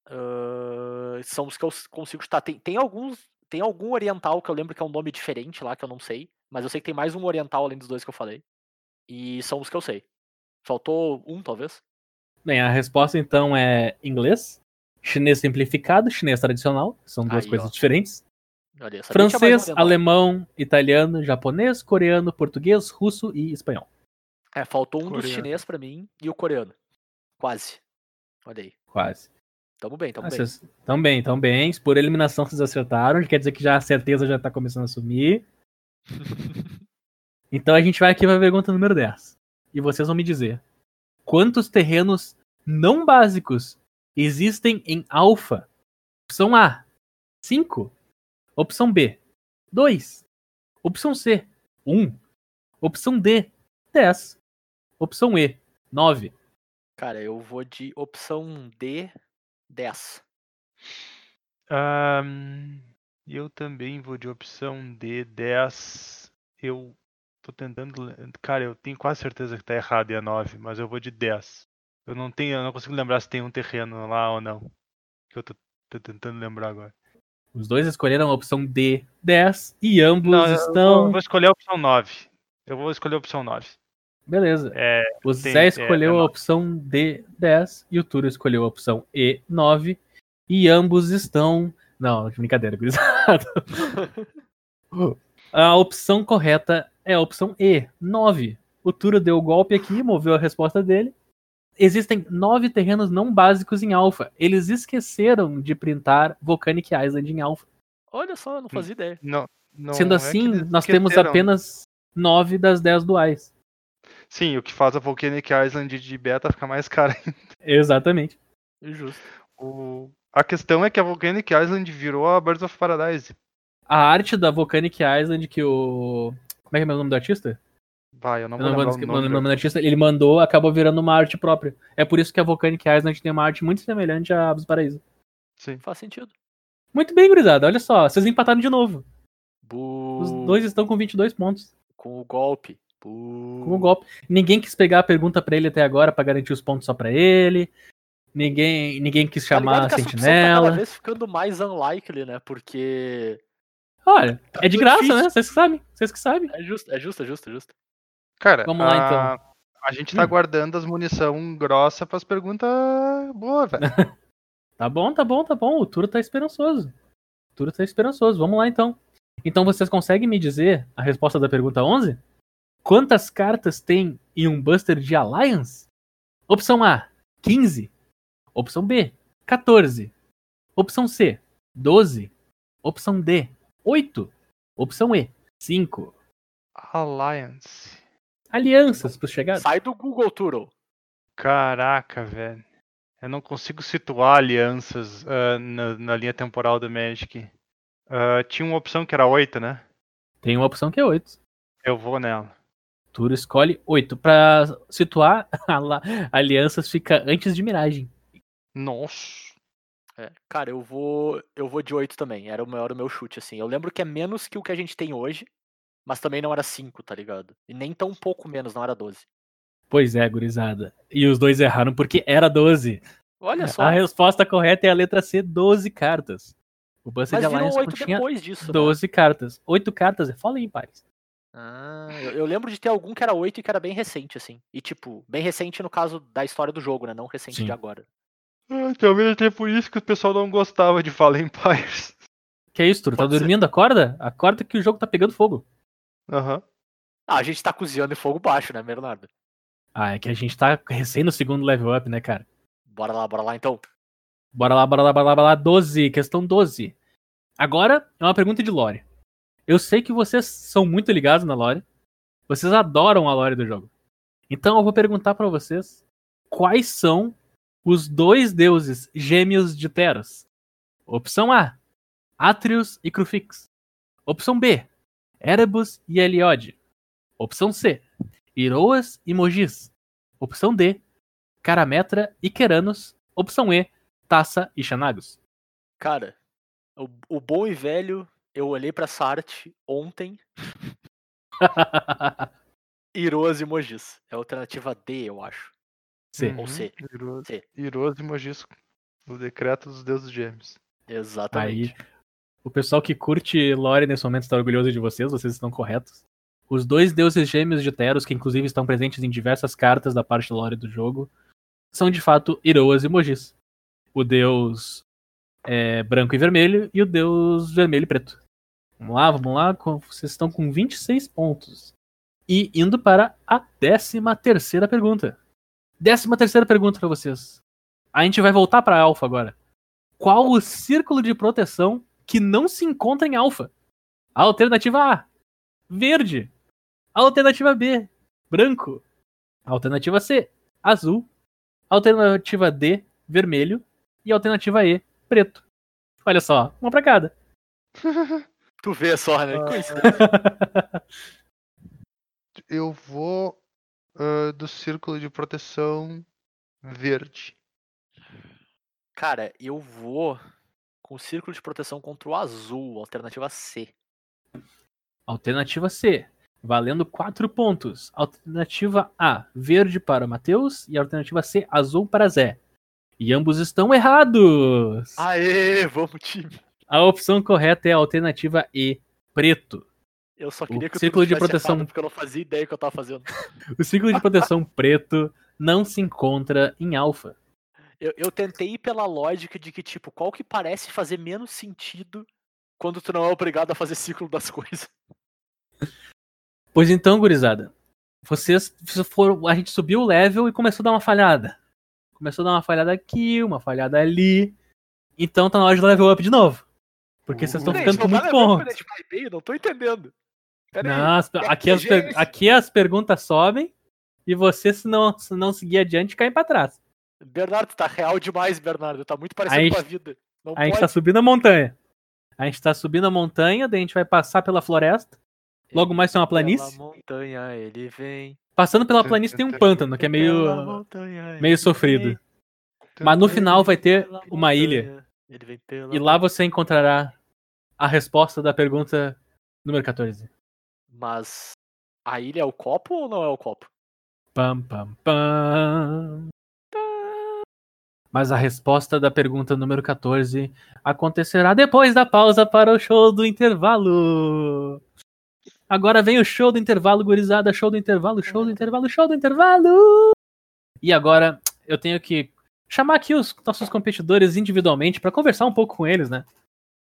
ah, são os que eu consigo chutar. Tem, tem alguns. Tem algum oriental que eu lembro que é um nome diferente lá, que eu não sei. Mas eu sei que tem mais um oriental além dos dois que eu falei. E são os que eu sei. Faltou um, talvez. Bem, a resposta então é inglês, chinês simplificado, chinês tradicional, são duas Aí, coisas ó. diferentes. Olha, um Francês, alemão, italiano, japonês, coreano, português, russo e espanhol. É, faltou um dos Coreano. chinês pra mim e o coreano. Quase. Olha aí. Quase. Tamo bem, tamo Ah, bem. vocês tão bem, tão bem. Por eliminação vocês acertaram, quer dizer que já a certeza já tá começando a sumir. Então a gente vai aqui pra pergunta número 10. E vocês vão me dizer: quantos terrenos não básicos existem em alfa? Opção A: 5. Opção B: 2. Opção C: 1. Opção D: 10. Opção E: 9. Cara, eu vou de opção D, 10. Ahn, eu também vou de opção D, 10. Eu tô tentando. Cara, eu tenho quase certeza que tá errado e é 9, mas eu vou de 10. Eu não tenho, eu não consigo lembrar se tem um terreno lá ou não. Que eu tô, tô tentando lembrar agora. Os dois escolheram a opção D, 10. E ambos Não, estão. eu vou escolher a opção 9. Eu vou escolher a opção 9. Beleza. É, O tem- Zé é- escolheu é a opção D10 e o Turo escolheu a opção E9. E ambos estão. Não, brincadeira, gurizada. A opção correta é a opção E, 9. O Turo deu o golpe aqui, moveu a resposta dele. Existem nove terrenos não básicos em alfa. Eles esqueceram de printar Volcanic Island em alfa. Olha só, eu não fazia ideia. Não, não Sendo é assim, eles nós temos apenas nove das 10 duais. Sim, o que faz a Volcanic Island de beta ficar mais cara. Exatamente. Justo. O... A questão é que a Volcanic Island virou a Birds of Paradise. A arte da Volcanic Island que o. Como é que é o nome do artista? Vai, eu não Eu vou não vou lembrar o nome. nome artista. Ele mandou, acabou virando uma arte própria. É por isso que a Volcanic Island tem uma arte muito semelhante à dos Paraíso. Sim. Faz sentido. Muito bem, gurizada. Olha só, vocês empataram de novo. Bu... Os dois estão com 22 pontos. Com o golpe. Bu... Com o golpe. Ninguém quis pegar a pergunta pra ele até agora pra garantir os pontos só pra ele. Ninguém, ninguém quis Tá chamar ligado a essa opção Tá sentinela. cada vez ficando mais unlikely, né? Porque. Olha, é de graça, difícil. né? Vocês que sabem. Vocês que sabem. É justo, é justo, é justo, é justo. Então, Cara, Vamos lá, a... a gente tá Hum. guardando as munição grossa pras perguntas boas, velho. Tá bom, tá bom, tá bom. O Turo tá esperançoso. O Turo tá esperançoso. Vamos lá então. Então vocês conseguem me dizer a resposta da pergunta 11? Quantas cartas tem em um Buster de Alliance? Opção A, 15. Opção B, 14. Opção C, 12. Opção D, 8. Opção E, 5. Alliance. Alianças pros chegados. Sai do Google Turo. Caraca, velho. Eu não consigo situar alianças ah, na, na linha temporal do Magic. Ah, tinha uma opção que era 8, né? Tem uma opção que é 8. Eu vou nela. Turo escolhe 8. Pra situar, alianças fica antes de miragem. Nossa. É, cara, eu vou. Eu vou de 8 também. Era o maior o meu chute, assim. Eu lembro que é menos que o que a gente tem hoje. Mas também não era 5, tá ligado? E nem tão pouco menos, não era 12. Pois é, gurizada. E os dois erraram porque era 12. Olha só. A resposta correta é a letra C, 12 cartas. O Buster mas de Alliance 8 continha depois disso. né? 12 cartas. 8 cartas é foda, hein, pares? Ah, eu, eu lembro de ter algum que era 8 e que era bem recente, assim. E tipo, bem recente no caso da história do jogo, né? Não recente Sim. de agora. Ah, talvez até por isso que o pessoal não gostava de Fallen Empires. Que é isso, Turo? Tá dormindo? Acorda? Acorda que o jogo tá pegando fogo. Aham. Ah, a gente tá cozinhando em fogo baixo, né, Bernardo? Ah, é que a gente tá recém no segundo level up, né, cara? Bora lá, bora lá então. Bora lá, bora lá, bora lá, bora lá. 12, questão 12. Agora é uma pergunta de lore. Eu sei que vocês são muito ligados na lore. Vocês adoram a lore do jogo. Então eu vou perguntar pra vocês quais são os dois deuses gêmeos de Teros. Opção A: Atreus e Crufix. Opção B: Erebus e Eliod. Opção C: Iroas e Mogis. Opção D: Carametra e Queranos. Opção E: Taça e Xanagos. Cara, o, o bom e velho, eu olhei pra essa arte ontem. Iroas e Mogis. É a alternativa D, eu acho. C. Ou C. Iro- C. Iroso e Mogisco. O decreto dos deuses gêmeos. Exatamente. Aí, o pessoal que curte lore nesse momento está orgulhoso de vocês, vocês estão corretos. Os dois deuses gêmeos de Teros, que inclusive estão presentes em diversas cartas da parte lore do jogo, são de fato Iroas e Mogis. O deus é, branco e vermelho e o deus vermelho e preto. Vamos lá, vamos lá. Vocês estão com 26 pontos. E indo para a 13 terceira pergunta. 13 terceira pergunta para vocês. A gente vai voltar para Alpha agora. Qual o círculo de proteção que não se encontra em Alpha? Alternativa A, verde. Alternativa B, branco. Alternativa C, azul. Alternativa D, vermelho. E alternativa E, preto. Olha só, uma pra cada. Tu vê só, né? Ah. Eu vou ah, do círculo de proteção verde. Cara, eu vou o círculo de proteção contra o azul, alternativa C. Alternativa C, valendo 4 pontos. Alternativa A, verde para Matheus. E alternativa C, azul para Zé. E ambos estão errados. Aê, vamos time. A opção correta é a alternativa E, preto. Eu só O queria que o círculo de proteção- porque eu não fazia ideia do que eu tava fazendo. O círculo de proteção preto não se encontra em alfa. Eu, eu tentei ir pela lógica de que, tipo, qual que parece fazer menos sentido quando tu não é obrigado a fazer ciclo das coisas. Pois então, gurizada. Vocês foram. A gente subiu o level e começou a dar uma falhada. Começou a dar uma falhada aqui, uma falhada ali. Então tá na hora de level up de novo. Porque vocês estão ficando com muito tá bom. Não tô entendendo. Não, aqui, as aqui as perguntas sobem e você, se não, se não seguir adiante, cai pra trás. Bernardo, tá real demais, Bernardo. Tá muito parecido Aí- com a vida. Não A gente pode. tá subindo a montanha. A gente tá subindo a montanha, daí a gente vai passar pela floresta. Logo mais tem uma planície. Pela montanha ele vem. Passando pela planície tem um pântano, que é meio. montanha meio sofrido. vem, Mas no final vai ter uma ilha. E lá você encontrará a resposta da pergunta número 14. Mas a ilha é o copo ou não é o copo? Pam, pam, pam. Mas a resposta da pergunta número 14 acontecerá depois da pausa para o show do intervalo. Agora vem o show do intervalo, gurizada. Show do intervalo, show do intervalo, show do intervalo. E agora eu tenho que chamar aqui os nossos competidores individualmente para conversar um pouco com eles, né?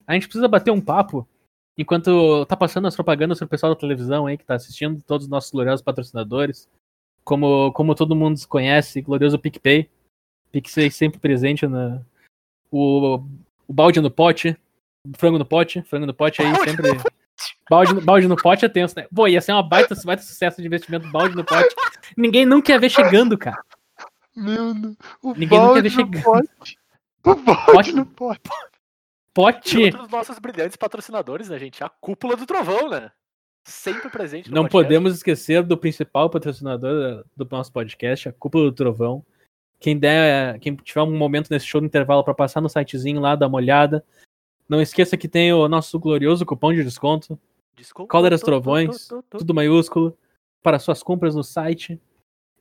A gente precisa bater um papo enquanto tá passando as propagandas pro pessoal da televisão aí que tá assistindo, todos os nossos gloriosos patrocinadores. Como, como todo mundo conhece, glorioso PicPay. PicPay sempre presente na. O, o balde no pote. Frango no pote. Frango no pote aí Balde sempre. Balde no, balde no pote é tenso, né? Pô, ia ser uma baita, baita sucesso de investimento balde no pote. Ninguém nunca ia ver chegando, cara. Meu Deus. O Ninguém nunca balde vê no chegando. pote. O balde Pote? no pote. E Pote! outro dos nossos brilhantes patrocinadores, né, gente? A cúpula do trovão, né? Sempre presente no Não podcast. podemos esquecer do principal patrocinador do nosso podcast, a Cúpula do Trovão. Quem der, quem tiver um momento nesse show no intervalo para passar no sitezinho lá, dar uma olhada. Não esqueça que tem o nosso glorioso cupom de desconto, Desculpa. Cóleras tô- Trovões, tô- tô- tudo maiúsculo, para suas compras no site.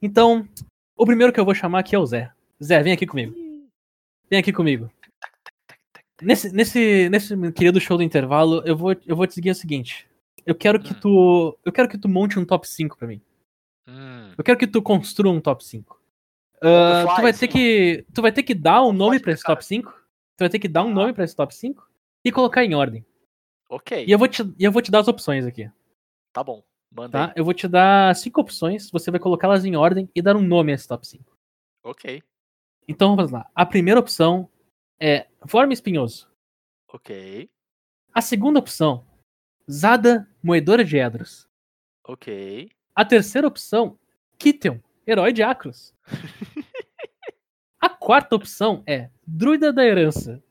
Então, o primeiro que eu vou chamar aqui é o Zé. Zé, vem aqui comigo. Vem aqui comigo. Nesse, nesse, nesse querido show do intervalo, eu vou, eu vou te seguir o seguinte. Eu quero que Hum. tu. Eu quero que tu monte um top 5 pra mim. Hum, Eu quero que tu construa um top 5. Fly, tu, vai assim, ter que, tu vai ter que dar um nome pra esse top 5. Tu vai ter que dar um Tá. nome pra esse top 5 e colocar em ordem. ok, E eu vou te, eu vou te dar as opções aqui, tá bom. Manda tá? Eu vou te dar cinco opções, você vai colocá-las em ordem e dar um nome a esse top 5. Ok, Então vamos lá. A primeira opção é Forma Espinhoso. ok, A segunda opção, Zada Moedora de Edros. ok. A terceira opção, Kittel, Herói de Acros. A quarta opção é Druida da Herança.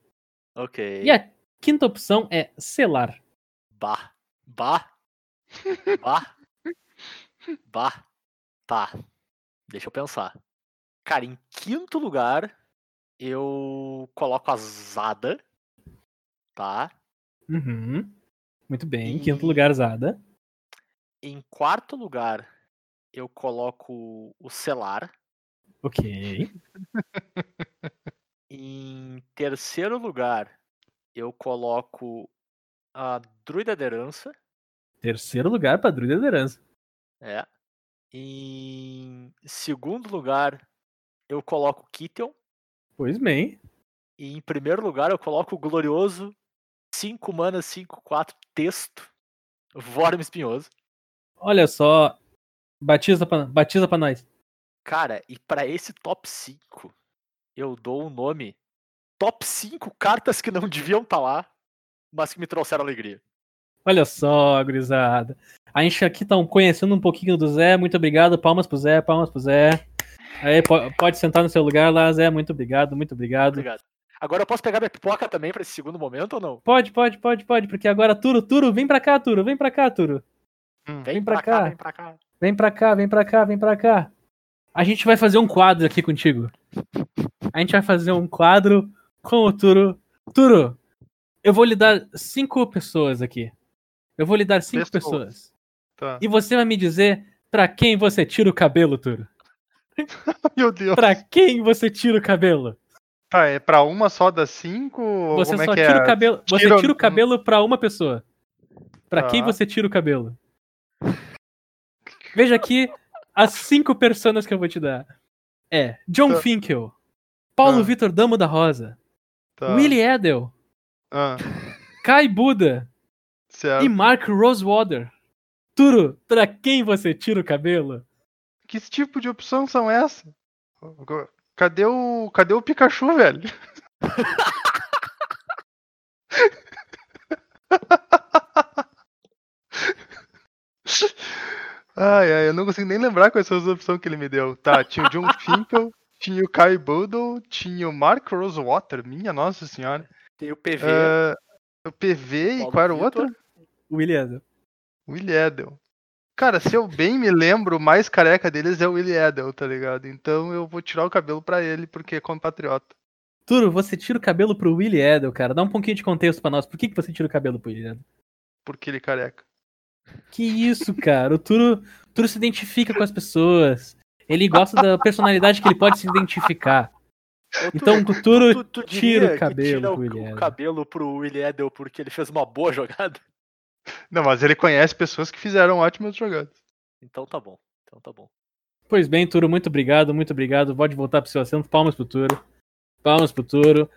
Ok. E a quinta opção é Selar. Bah. Bah. Bah. Bah. Tá. Deixa eu pensar. Cara, em quinto lugar, eu coloco a Zada. Tá? Uhum. Muito bem. E- Quinto lugar, Zada. Em quarto lugar, eu coloco o Celar. Ok. Em terceiro lugar, eu coloco a Druida da Herança. Terceiro lugar pra Druida da Herança. É. Em segundo lugar, eu coloco o Kittel. Pois bem. E em primeiro lugar, eu coloco o glorioso 5 manas 5 4 texto. Vorme espinhoso. Olha só. Batiza pra, batiza pra nós. Cara, e pra esse top 5, eu dou o nome Top 5 cartas que não deviam estar lá, mas que me trouxeram alegria. Olha só, gurizada. A gente aqui tá conhecendo um pouquinho do Zé. Muito obrigado. Palmas pro Zé, palmas pro Zé. Aí, po- pode sentar no seu lugar lá, Zé. Muito obrigado, muito obrigado. Obrigado. Agora eu posso pegar minha pipoca também pra esse segundo momento ou não? Pode, pode, pode, pode. Porque agora, Turo, Turo, vem pra cá, Turo. Vem pra cá, Turo. Vem, Vem pra pra, cá. cá. vem pra cá. Vem pra cá, vem pra cá, vem pra cá. A gente vai fazer um quadro aqui contigo. A gente vai fazer um quadro com o Turo. Turo, eu vou lhe dar cinco pessoas aqui. Eu vou lhe dar cinco Pessoas. pessoas. Tá. E você vai me dizer pra quem você tira o cabelo, Turo. Meu Deus. Pra quem você tira o cabelo? Tá, é pra uma só das cinco? Você é só que tira é? o cabelo. Você Tira- tira o cabelo pra uma pessoa. Pra quem Tá. você tira o cabelo? Veja aqui as cinco personas que eu vou te dar. É John Tá. Finkel, Paulo Ah. Vitor Damo da Rosa, Tá. Willie Edel, Ah, Kai Buda certo. e Mark Rosewater. Turo, pra quem você tira o cabelo? Que tipo de opção são essas? Cadê o. Cadê o Pikachu, velho? ai, ai, eu não consigo nem lembrar quais são as opções que ele me deu. Tá, tinha o John Finkel, tinha o Kai Budel, tinha o Mark Rosewater, minha nossa senhora. Tem o PV. Ah, o PV e Paulo qual era o outro? Willie Edel. Willie Edel. Cara, se eu bem me lembro, o mais careca deles é o Willie Edel, tá ligado? Então eu vou tirar o cabelo pra ele, porque é compatriota. Turo, você tira o cabelo pro Willie Edel, cara. Dá um pouquinho de contexto pra nós. Por que, que você tira o cabelo pro Willie Edel? Porque ele é careca. Que isso, cara? O Turo, o Turo se identifica com as pessoas. Ele gosta da personalidade que ele pode se identificar. Tu- Então o Turo tu, tu tira o que cabelo tira pro o, Willie o cabelo pro Willie Edel porque ele fez uma boa jogada? Não, mas ele conhece pessoas que fizeram ótimas jogadas. Então tá bom. Então tá bom. Pois bem, Turo, muito obrigado, muito obrigado. Pode voltar pro seu assento. Palmas pro Turo. Palmas pro Turo.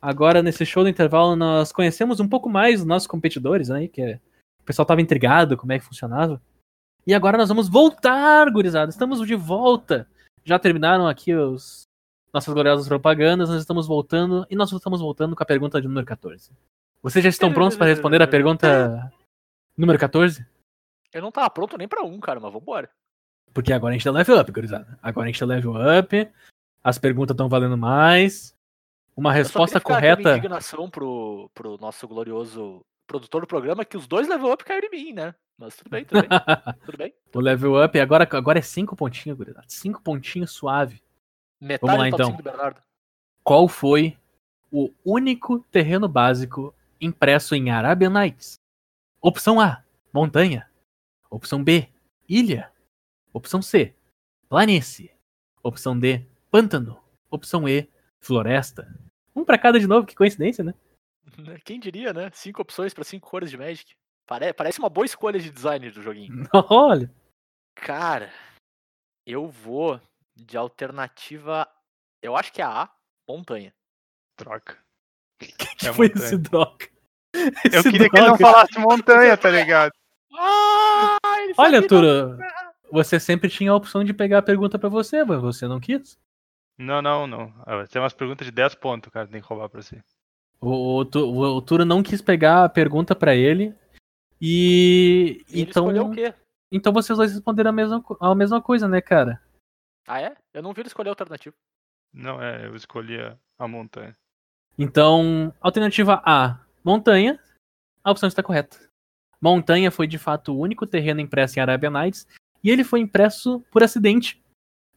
Agora, nesse show do intervalo, nós conhecemos um pouco mais os nossos competidores, né? Que é- o pessoal tava intrigado como é que funcionava. E agora nós vamos voltar, gurizada. Estamos de volta. Já terminaram aqui os nossas gloriosas propagandas. Nós estamos voltando. E nós estamos voltando com a pergunta de número 14. Vocês já estão prontos para responder a pergunta número 14? Eu não tava pronto nem pra um, cara, mas vambora. Porque agora a gente tá level up, gurizada. Agora a gente tá level up. As perguntas estão valendo mais. Uma resposta eu só ficar aqui minha correta. indignação pro, pro nosso glorioso produtor do programa que os dois level up caíram em mim, né? Mas tudo bem, tudo bem. tudo bem. o level up agora, agora é 5 pontinhos, gurizada. 5 pontinhos suave. Metade Vamos lá, então. 5 do Bernardo. Qual foi o único terreno básico impresso em Arabian Nights? Opção A, montanha. Opção B, ilha. Opção C, planície. Opção D, pântano. Opção E, floresta. Um pra cada de novo, que coincidência, né? Quem diria, né? Cinco opções pra cinco cores de Magic. Pare- Parece uma boa escolha de design do joguinho. Olha. Cara, eu vou de alternativa. Eu acho que é a A, montanha. Troca. que É foi montanha. esse droga? Eu queria que ele não droga. falasse montanha, tá ligado? Ah, ele Olha, Turo, você sempre tinha a opção de pegar a pergunta pra você, mas você não quis. Não, não, não. Ah, Tem umas perguntas de 10 pontos, cara, tem que roubar pra você. O, o, o, o Turo não quis pegar a pergunta pra ele. E. Ele então, escolheu o quê? então vocês dois responderam a mesma, a mesma coisa, né, cara? Ah, é? Eu não vi ele escolher a alternativa. Não, é, eu escolhi a, a montanha. Então, alternativa A, montanha. A opção está correta. Montanha foi de fato o único terreno impresso em Arabian Nights e ele foi impresso por acidente.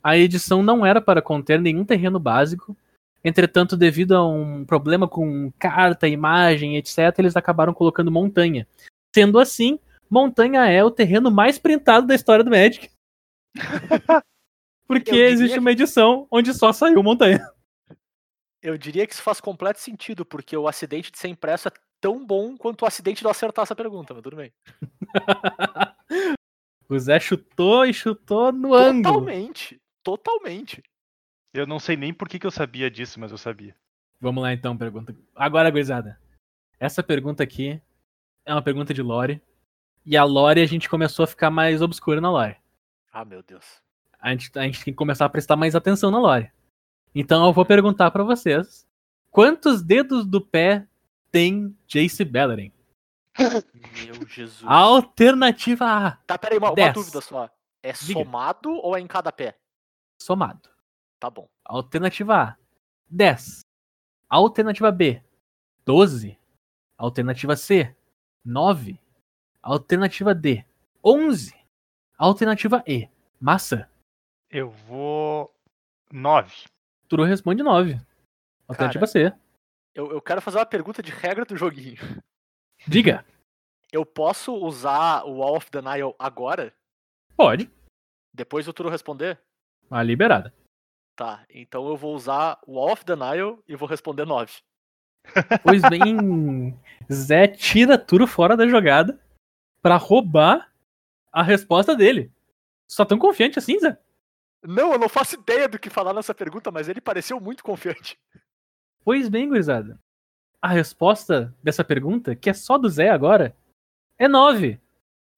A edição não era para conter nenhum terreno básico. Entretanto, devido a um problema com carta, imagem, etc., eles acabaram colocando montanha. Sendo assim, montanha é o terreno mais printado da história do Magic. Porque existe uma edição onde só saiu montanha. Eu diria que isso faz completo sentido, porque o acidente de ser impresso é tão bom quanto o acidente de eu acertar essa pergunta, mas tudo bem. O Zé chutou e chutou no ângulo. Totalmente. Totalmente. Eu não sei nem por que, que eu sabia disso, mas eu sabia. Vamos lá então, pergunta. Agora, gurizada. Essa pergunta aqui é uma pergunta de lore. E a lore a gente começou a ficar mais obscura na lore. Ah, meu Deus. A gente, a gente tem que começar a prestar mais atenção na lore. Então eu vou perguntar pra vocês. Quantos dedos do pé tem Jace Bellerin? Meu Jesus. Alternativa A, Tá, peraí, uma, uma dúvida só. É Diga. somado ou é em cada pé? somado. Tá bom. Alternativa A, 10. Alternativa B, 12. Alternativa C, 9. Alternativa D, 11. Alternativa E, maçã. Eu vou. 9. Turu responde 9. Alternativa C. Eu, eu quero fazer uma pergunta de regra do joguinho. Diga. Eu posso usar o Wall of Denial agora? Pode. Depois do Turo responder? A liberada. Tá, então eu vou usar o Wall of Denial e vou responder 9. Pois bem, Zé tira Turo fora da jogada pra roubar a resposta dele. Só tão confiante assim, Zé? Não, eu não faço ideia do que falar nessa pergunta, mas ele pareceu muito confiante. Pois bem, gurizada. A resposta dessa pergunta, que é só do Zé agora, é 9.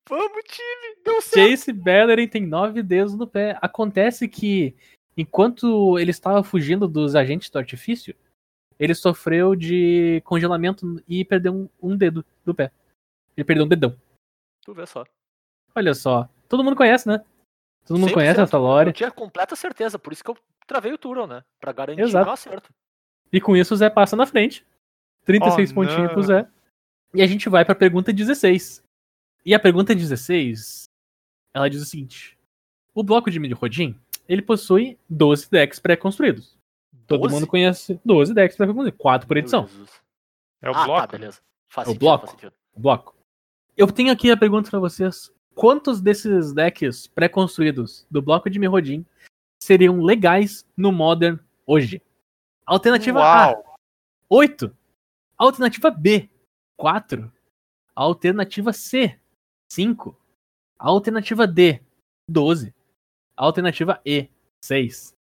Vamos, time! Deu certo! Chase Bellerin tem nove dedos no pé. Acontece que, enquanto ele estava fugindo dos agentes do artifício, ele sofreu de congelamento e perdeu um, um dedo do pé. Ele perdeu um dedão. Tu vê só. Olha só. Todo mundo conhece, né? Todo mundo 100%. conhece essa Eu lore. tinha completa certeza, por isso que eu travei o Turon, né? Pra garantir Exato. meu acerto. E com isso o Zé passa na frente. 36 Oh, pontinhos não. pro Zé. E a gente vai pra pergunta 16. E a pergunta 16, ela diz o seguinte: O bloco de mini Ele possui 12 decks pré-construídos. Todo 12? mundo conhece 12 decks pré-construídos, 4 por edição. É o ah, bloco. tá, beleza. Faz É o sentido, bloco. O bloco. Eu tenho aqui a pergunta pra vocês: Quantos desses decks pré-construídos do bloco de Mirrodin seriam legais no Modern hoje? Alternativa A: Uau! 8. Alternativa B, 4. Alternativa C, 5. Alternativa D, 12. Alternativa E, 6.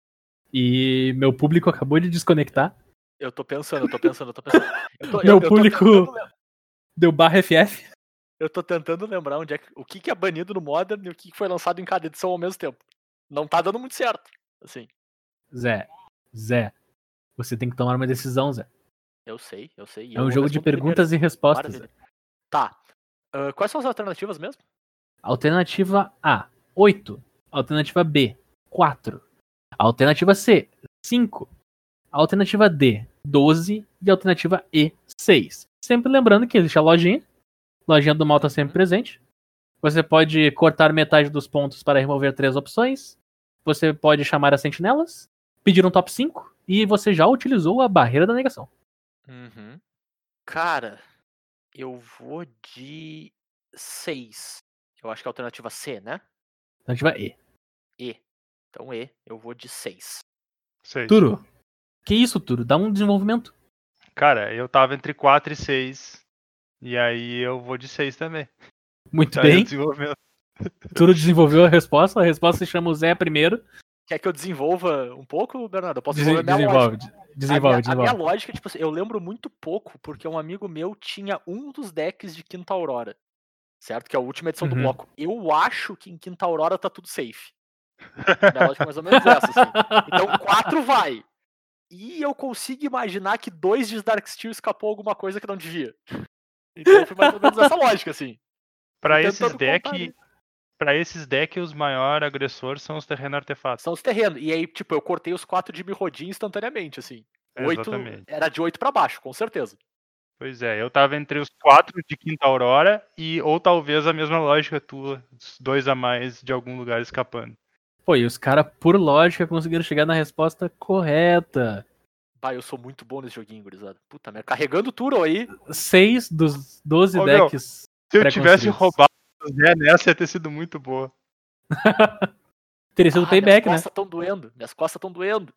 E meu público acabou de desconectar. Eu tô pensando, eu tô pensando, eu tô pensando. Eu tô, Meu eu, público- tentando Deu barra FF. eu tô tentando lembrar onde é que, o que, que é banido no Modern e o que, que foi lançado em cada edição ao mesmo tempo. Não tá dando muito certo. Assim, Zé, Zé, você tem que tomar uma decisão, Zé. eu sei, eu sei. É um jogo de responder primeiro. perguntas e respostas. Zé. Tá. Ah, quais são as alternativas mesmo? Alternativa A, 8. Alternativa B, 4. Alternativa C, 5. Alternativa D, 12. E alternativa E, 6. Sempre lembrando que existe a lojinha. Lojinha do mal tá sempre presente. Você pode cortar metade dos pontos para remover três opções. Você pode chamar as sentinelas, pedir um top 5 e você já utilizou a barreira da negação. Uhum. Cara, eu vou de 6. Eu acho que é a alternativa C, né? Alternativa E. E. Então E, eu vou de 6. Seis. Turo. Que isso, Turo? Dá um desenvolvimento. Cara, eu tava entre 4 e 6. E aí eu vou de 6 também. Muito bem. Turo desenvolveu a resposta. A resposta se chama o Zé primeiro. Quer que eu desenvolva um pouco, Bernardo? Eu posso Desen- desenvolver minha desenvolve, lógica. de- desenvolve, a minha, a minha desenvolve. lógica, tipo assim, eu lembro muito pouco, porque um amigo meu tinha um dos decks de Quinta Aurora. Certo? Que é a última edição do Uhum. bloco. Eu acho que em Quinta Aurora tá tudo safe. Minha lógica é mais ou menos essa, assim. Então 4 vai. E eu consigo imaginar que dois de Darksteel escapou alguma coisa que não devia. Então foi mais ou menos essa lógica, assim. Pra esses deck, para esses decks, os maiores agressores são os terrenos artefatos. São os terrenos. E aí, tipo, eu cortei os quatro de Mirrodin instantaneamente, assim. Oito, era de 8 pra baixo, com certeza. Pois é, eu tava entre os quatro de Quinta Aurora e ou talvez a mesma lógica tua, os dois a mais de algum lugar escapando. Pô, e os caras, por lógica, conseguiram chegar na resposta correta. Bah, eu sou muito bom nesse joguinho, gurizada. Puta merda. Carregando o Turo aí. Seis dos 12 Ô, meu, decks. Se eu tivesse roubado o Zé nessa, ia ter sido muito boa. Teria sido Ah, payback, né? minhas costas tão doendo. Minhas costas tão doendo.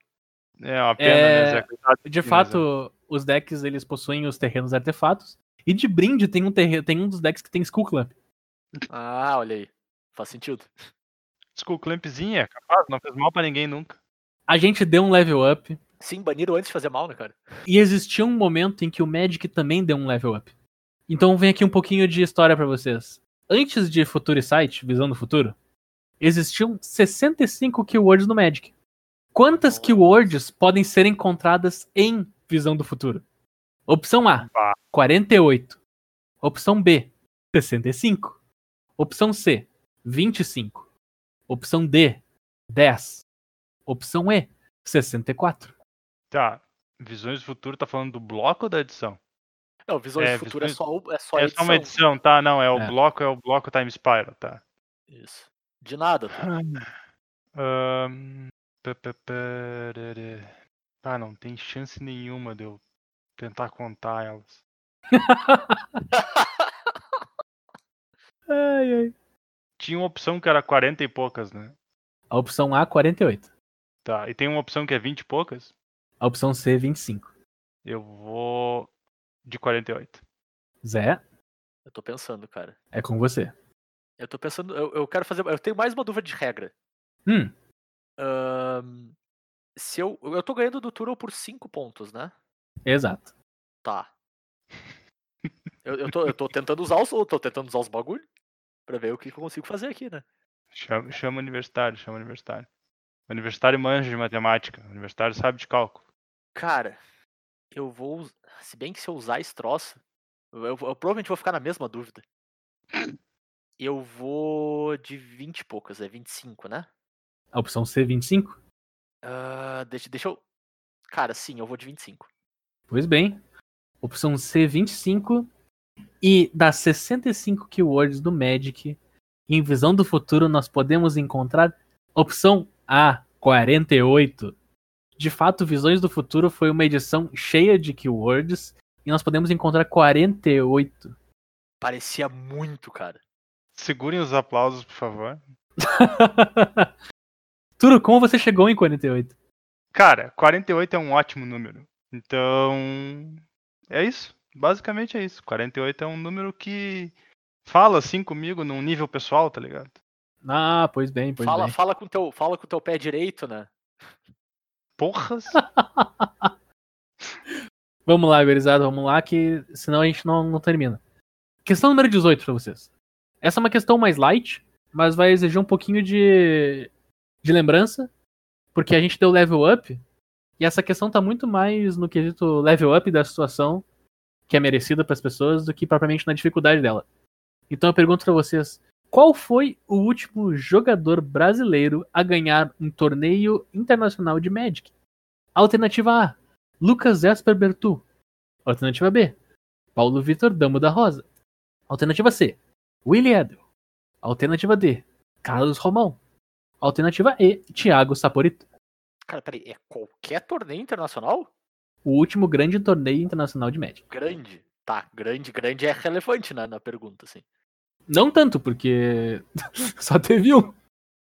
É uma pena, É, né, Zé? Coitado De né, fato, os decks eles possuem os terrenos artefatos. E de brinde tem um, terre... tem um dos decks que tem Skull Clamp. Ah, olha aí. Faz sentido. Skull Clampzinha, capaz, não fez mal pra ninguém nunca. A gente deu um level up. Sim, baniram antes de fazer mal, né, cara? E existia um momento em que o Magic também deu um level up. Então vem aqui um pouquinho de história pra vocês. Antes de Future Sight, Visão do Futuro, existiam 65 keywords no Magic. Quantas keywords podem ser encontradas em Visão do Futuro? Opção A, Bah. 48. Opção B, 65. Opção C, 25. Opção D, 10. Opção E, 64. Tá. Visões do Futuro tá falando do bloco ou da edição? Não, Visão É, de Futuro é Visões- só, o- é só a é edição. só uma edição, tá? Não, é o É. bloco, é o bloco Time Spiral, tá. Isso. De nada, parará. Ah, não tem chance nenhuma de eu tentar contar elas. Ai, ai. Tinha uma opção que era 40 e poucas, né? A opção A, 48. Tá. E tem uma opção que é 20 e poucas? A opção C, 25. Eu vou de 48. Zé, Eu tô pensando, cara. é com você. Eu tô pensando. Eu, eu quero fazer. Eu tenho mais uma dúvida de regra. Hum, Se eu, eu tô ganhando do Turo por 5 pontos, né? Exato. Tá. Eu, eu, tô, eu tô tentando usar os. eu tô tentando usar os bagulho pra ver o que, que eu consigo fazer aqui, né? Chama, chama o universitário, chama o universitário. O universitário manja de matemática. O universitário sabe de cálculo. Cara, eu vou. Se bem que se eu usar esse troço, eu, eu- eu provavelmente vou ficar na mesma dúvida. Eu vou de 20 e poucas, é 25, né? A opção C, 25? Ah, deixa, deixa eu. Cara, sim, eu vou de 25. Pois bem. Opção C, 25. E das 65 keywords do Magic, em visão do futuro, nós podemos encontrar opção A, 48. De fato, Visões do Futuro foi uma edição cheia de keywords e nós podemos encontrar 48. Parecia muito, cara. Segurem os aplausos, por favor. Turo, como você chegou em 48? Cara, 48 é um ótimo número. Então. É isso. Basicamente é isso. 48 é um número que fala assim comigo num nível pessoal, tá ligado? Ah, pois bem, pois Fala, bem. fala, com teu, fala com o teu pé direito, né? Porras! Vamos lá, gurizada, vamos lá, que senão a gente não, não termina. Questão número 18 pra vocês. Essa é uma questão mais light, mas vai exigir um pouquinho de, de lembrança, porque a gente deu level up, e essa questão tá muito mais no quesito level up da situação, que é merecida pras pessoas, do que propriamente na dificuldade dela. Então eu pergunto pra vocês, qual foi o último jogador brasileiro a ganhar um torneio internacional de Magic? Alternativa A, Lucas Esper Bertu. Alternativa B, Paulo Vitor Damo da Rosa. Alternativa C, Willie Edel. Alternativa D, Carlos Romão. Alternativa E, Thiago Saporito. Cara, peraí, é qualquer torneio internacional? O último grande torneio internacional de Magic. Grande. Tá, grande, grande é relevante né, na pergunta, assim. Não tanto, porque só teve um.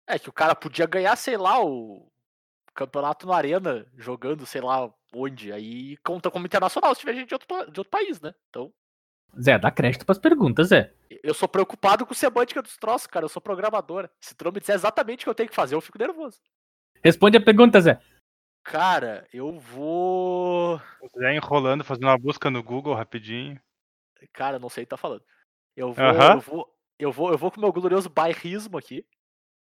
É que o cara podia ganhar, sei lá, o campeonato no Arena, jogando, sei lá onde. Aí conta como internacional se tiver gente de outro, de outro país, né? Então, Zé, dá crédito pras perguntas, Zé. eu sou preocupado com semântica dos troços, cara. Eu sou programadora. Se tu não me disser exatamente o que eu tenho que fazer, eu fico nervoso. Responde a pergunta, Zé. Cara, eu vou. Se quiser enrolando, fazendo uma busca no Google rapidinho. Cara, não sei o que tá falando. Eu vou, Aham. eu vou, eu vou, eu vou com o meu glorioso bairrismo aqui,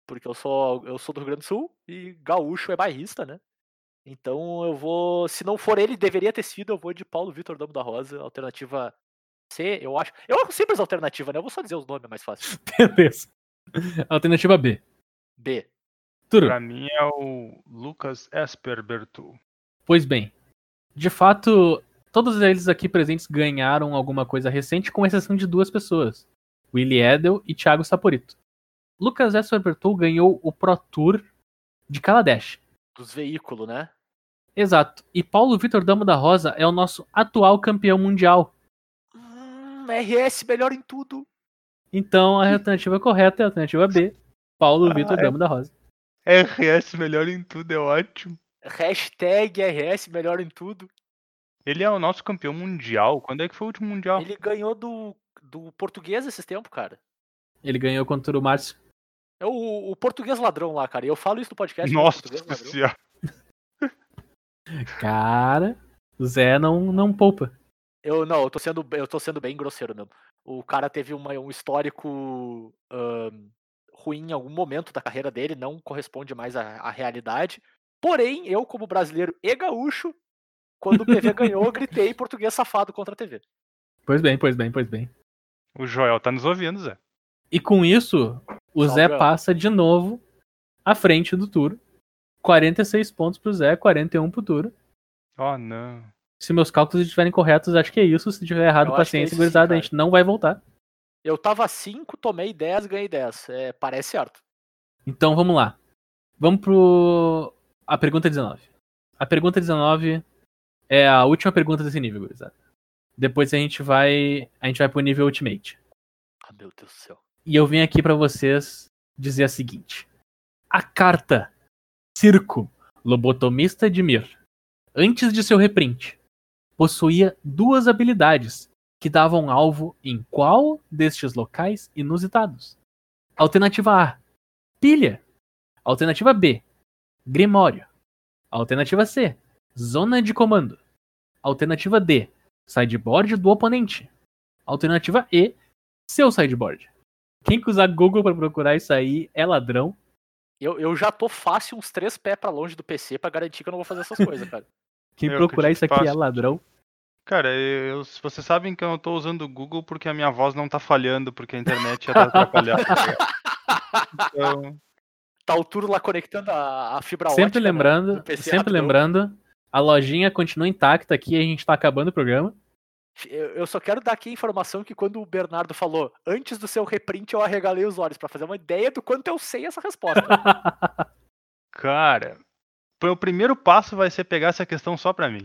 porque eu sou, eu sou do Rio Grande do Sul e gaúcho é bairrista, né? Então eu vou, se não for ele, deveria ter sido, eu vou de Paulo Vitor Damo da Rosa, alternativa C, eu acho. Eu acho simples alternativa, né? Eu vou só dizer os nomes, é mais fácil. Beleza. Alternativa B. B. Turo. Pra mim é o Lucas Esper Bertu. Pois bem, de fato, todos eles aqui presentes ganharam alguma coisa recente, com exceção de duas pessoas: Willie Edel e Thiago Saporito. Lucas Esper Bertou ganhou o Pro Tour de Kaladesh. Dos veículos, né? Exato. E Paulo Vitor Damo da Rosa é o nosso atual campeão mundial. RS melhor em tudo. Então a alternativa correta é a alternativa B. Paulo Ah, Vitor é. Damo da Rosa. RS melhor em tudo, é ótimo. Hashtag RS melhor em tudo. Ele é o nosso campeão mundial. Quando é que foi o último mundial? Ele ganhou do, do português esses tempos, cara. Ele ganhou contra o Márcio. É o, o português ladrão lá, cara. E eu falo isso no podcast. né, Nossa senhora. Cara, o Zé não, não poupa. Eu não, eu tô sendo, eu tô sendo bem grosseiro mesmo. O cara teve uma- um histórico ruim em algum momento da carreira dele, não corresponde mais à, à realidade. Porém, eu, como brasileiro e gaúcho, quando o PV ganhou, gritei português safado contra a TV. Pois bem, pois bem, pois bem. O Joel tá nos ouvindo, Zé. E com isso, o Salve, Zé Gael. passa de novo à frente do Turo. 46 pontos pro Zé, 41 pro Turo. Oh, não. Se meus cálculos estiverem corretos, acho que é isso. Se tiver errado, Eu é paciência, sim, gurizada, a gente não vai voltar. Eu tava 5, tomei 10, ganhei 10. É, parece certo. Então vamos lá. Vamos pro. A pergunta 19. A pergunta 19 é a última pergunta desse nível, gurizada. Depois a gente vai. A gente vai pro nível Ultimate. Ah, meu Deus do céu. E eu vim aqui pra vocês dizer a seguinte: a carta Circo Lobotomista de Mir, antes de seu reprint, possuía duas habilidades que davam alvo em qual destes locais inusitados? Alternativa A: pilha. Alternativa B: Grimório. Alternativa C, zona de comando. Alternativa D, sideboard do oponente. Alternativa E, seu sideboard. Quem que usar Google para procurar isso aí é ladrão. Eu, eu já tô fácil uns três pés pra longe do PC pra garantir que eu não vou fazer essas coisas, cara. Quem Eu procurar isso aqui é ladrão. Cara, eu, vocês sabem que eu não tô usando o Google porque a minha voz não tá falhando, porque a internet tá atrapalhada. tá ligado? então, Tá o Turo lá conectando a, a fibra Sempre ótica. né, lembrando, PC sempre rapidão. lembrando, a lojinha continua intacta aqui, a gente tá acabando o programa. Eu, eu só quero dar aqui a informação que quando o Bernardo falou antes do seu reprint, eu arregalei os olhos pra fazer uma ideia do quanto eu sei essa resposta. cara, o primeiro passo vai ser pegar essa questão só pra mim.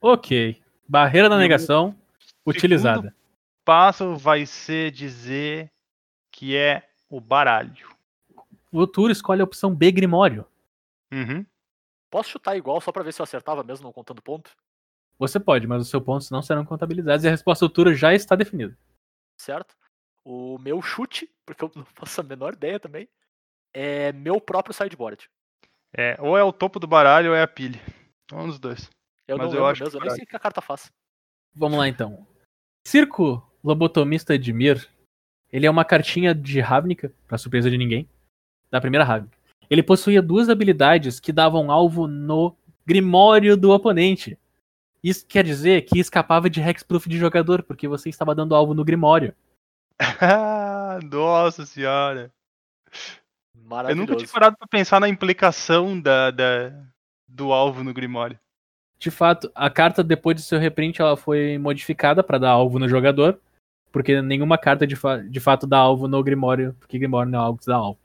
ok. Barreira da E o negação utilizada. Passo vai ser dizer que é o baralho. O Turo escolhe a opção B, Grimório. Uhum. Posso chutar igual só pra ver se eu acertava mesmo, não contando ponto? Você pode, mas os seus pontos não serão contabilizados e a resposta do Turo já está definida. Certo? O meu chute, porque eu não faço a menor ideia também, é meu próprio sideboard. É, ou é o topo do baralho ou é a pilha. Um dos dois. Eu Mas não eu lembro acho que eu nem sei o que a carta faz. Vamos lá então. Circo Lobotomista Edmir. Ele é uma cartinha de Ravnica, pra surpresa de ninguém, da primeira Ravnica. Ele possuía duas habilidades que davam alvo no Grimório do oponente. Isso quer dizer que escapava de hexproof de jogador, porque você estava dando alvo no Grimório. Nossa senhora. Eu Maravilhoso. nunca tinha parado pra pensar na implicação da, da- do alvo no Grimório. De fato, a carta depois do seu reprint ela foi modificada para dar alvo no jogador, porque nenhuma carta de, fa- de fato dá alvo no Grimório, porque Grimório não é algo que dá alvo.